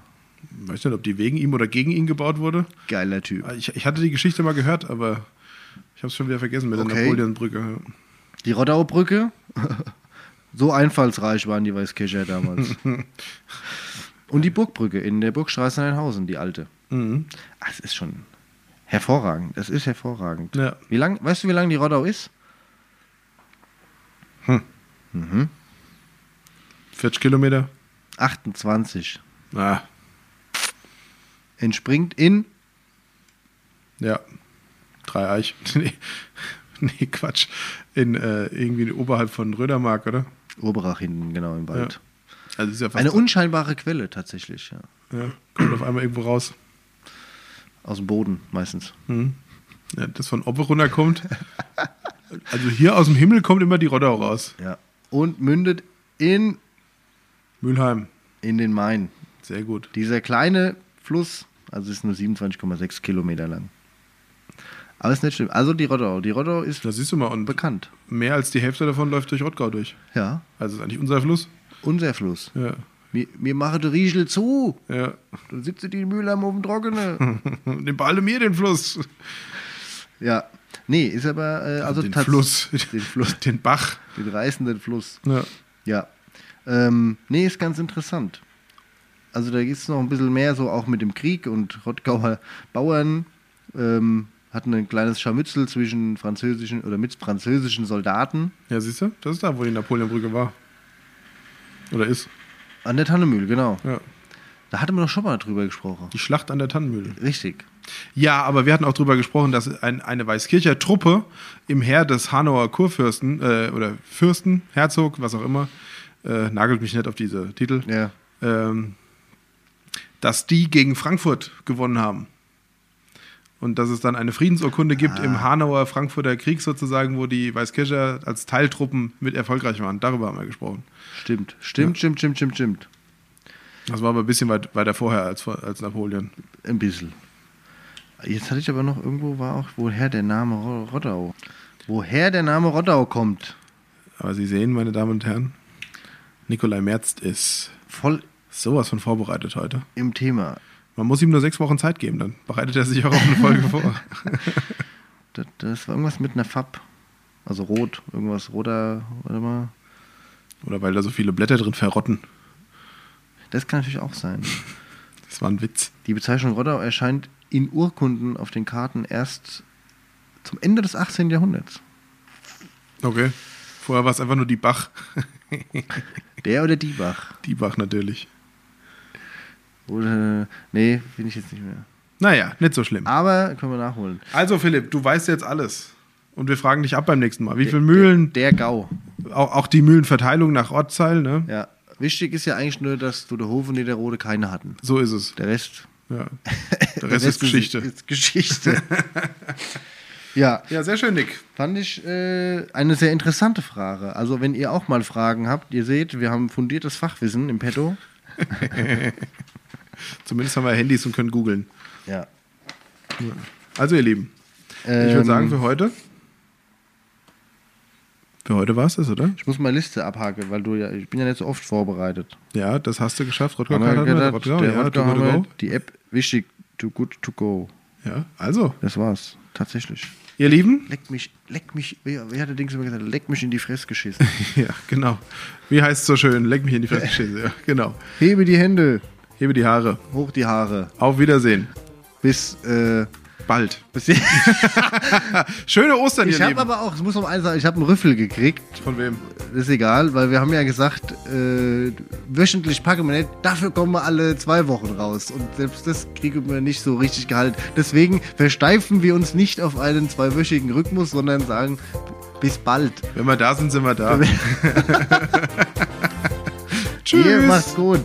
Ich weiß nicht, ob die wegen ihm oder gegen ihn gebaut wurde. Geiler Typ. Ich, ich hatte die Geschichte mal gehört, aber ich habe es schon wieder vergessen mit der Okay. Napoleonbrücke. Die Rottauer Brücke. so einfallsreich waren die Weißkircher damals. Und die Burgbrücke in der Burgstraße in Einhausen, die alte. Mhm. Ach, Das ist schon hervorragend. Das ist hervorragend. Ja. Wie lang, weißt du, wie lang die Rottau ist? 40 Kilometer? 28. Ah, Entspringt in ja. Dreieich. nee, nee, Quatsch. In äh, irgendwie oberhalb von Rödermark, oder? Oberach hinten, genau im Wald. Also ist ja fast Eine unscheinbare Quelle tatsächlich, ja. ja, kommt auf einmal irgendwo raus. Aus dem Boden meistens. Mhm. Ja, das von Oppe runterkommt. Also hier aus dem Himmel kommt immer die Rottau raus. Ja. Und mündet in, Mülheim. in den Main. Sehr gut. Dieser kleine Fluss, also ist nur 27,6 Kilometer lang. Aber ist nicht schlimm. Also die Rottau. Die Rottau ist Da siehst du mal, und bekannt. mehr als die Hälfte davon läuft durch Rottgau durch. Ja. Also ist eigentlich unser Fluss. Unser Fluss. Ja. Wir, wir machen den Riegel zu. Ja. Dann sitzt die Mühle auf dem Trockenen. Nimm alle mir den Fluss. ja. Nee, ist aber äh, also den tats- Fluss. Den Fluss. Den Bach. Den reißenden Fluss. Ja. Ja. Ähm, nee, ist ganz interessant. Also da gibt es noch ein bisschen mehr so auch mit dem Krieg und Rottgauer Bauern ähm, hatten ein kleines Scharmützel zwischen französischen oder mit französischen Soldaten Ja, siehst du? Das ist da, wo die Napoleonbrücke war. Oder ist. An der Tannemühle, genau. Ja. Da hatten wir doch schon mal drüber gesprochen. Die Schlacht an der Tannenmühle. Richtig. Ja, aber wir hatten auch darüber gesprochen, dass ein, eine Weißkircher Truppe im Heer des Hanauer Kurfürsten äh, oder Fürsten, Herzog, was auch immer, äh, nagelt mich nicht auf diese Titel, Ja. ähm, dass die gegen Frankfurt gewonnen haben. Und dass es dann eine Friedensurkunde gibt im Hanauer Frankfurter Krieg sozusagen, wo die Weißkircher als Teiltruppen mit erfolgreich waren. Darüber haben wir gesprochen. Stimmt. Stimmt, stimmt, stimmt, stimmt, stimmt. Das war aber ein bisschen weit, weiter vorher als, als Napoleon. Ein bisschen. Jetzt hatte ich aber noch irgendwo war auch, woher der Name Ro- Rottau. Woher der Name Rottau kommt. Aber Sie sehen, meine Damen und Herren, Nikolai Merz ist Voll Sowas von vorbereitet heute. im Thema. Man muss ihm nur sechs Wochen Zeit geben, dann bereitet er sich auch auf eine Folge vor. Das, das war irgendwas mit einer Fab. Also rot, irgendwas roter, warte mal. Oder weil da so viele Blätter drin verrotten. Das kann natürlich auch sein. Das war ein Witz. Die Bezeichnung Roddau erscheint in Urkunden auf den Karten erst zum Ende des 18. Jahrhunderts. Okay. Vorher war es einfach nur die Bach. Der oder die Bach? Die Bach natürlich. Oder, nee, finde ich jetzt nicht mehr. Naja, nicht so schlimm. Aber können wir nachholen. Also Philipp, du weißt jetzt alles. Und wir fragen dich ab beim nächsten Mal. Wie viele Mühlen, Der Gau. auch, auch die Mühlenverteilung nach Ortsteil, ne? Ja. Wichtig ist ja eigentlich nur, dass du der Hof und der Rode keine hatten. So ist es. Der Rest, Ja. Der Rest ist Geschichte. Ist Geschichte. ja, Ja, sehr schön, Nick. fand ich äh, eine sehr interessante Frage. Also, wenn ihr auch mal Fragen habt, ihr seht, wir haben fundiertes Fachwissen im Petto. Zumindest haben wir Handys und können googeln. Ja. Also, ihr Lieben, ich Ähm, würde sagen, für heute. Für heute war es das, oder? Ich muss meine Liste abhaken, weil du ja, ich bin ja nicht so oft vorbereitet. Ja, das hast du geschafft. Rodger gedacht, Rodger, der ja, Rodger to go, haben wir, die App wichtig, too good to go. Ja, also, Das war's. Tatsächlich. ihr Lieben. Leck mich, leck mich, wie, wie hat der Dings immer gesagt? Leck mich in die Fresse geschissen. Ja, genau. Wie heißt es so schön? Leck mich in die Fresse. Schisse. Ja, genau. Hebe die Hände, Hebe die Haare. hoch die Haare. Auf Wiedersehen. Bis, äh, Bald. bis Schöne Ostern, Ich ihr habe Lieben. aber auch, das muss man eins sagen, ich habe einen Rüffel gekriegt. Von wem? Ist egal, weil wir haben ja gesagt, äh, wöchentlich packen wir nicht, dafür kommen wir alle zwei Wochen raus. Und selbst das kriegen wir nicht so richtig gehalten. Deswegen versteifen wir uns nicht auf einen zweiwöchigen Rhythmus, sondern sagen, bis bald. Wenn wir da sind, sind wir da. Ihr Tschüss. macht's gut.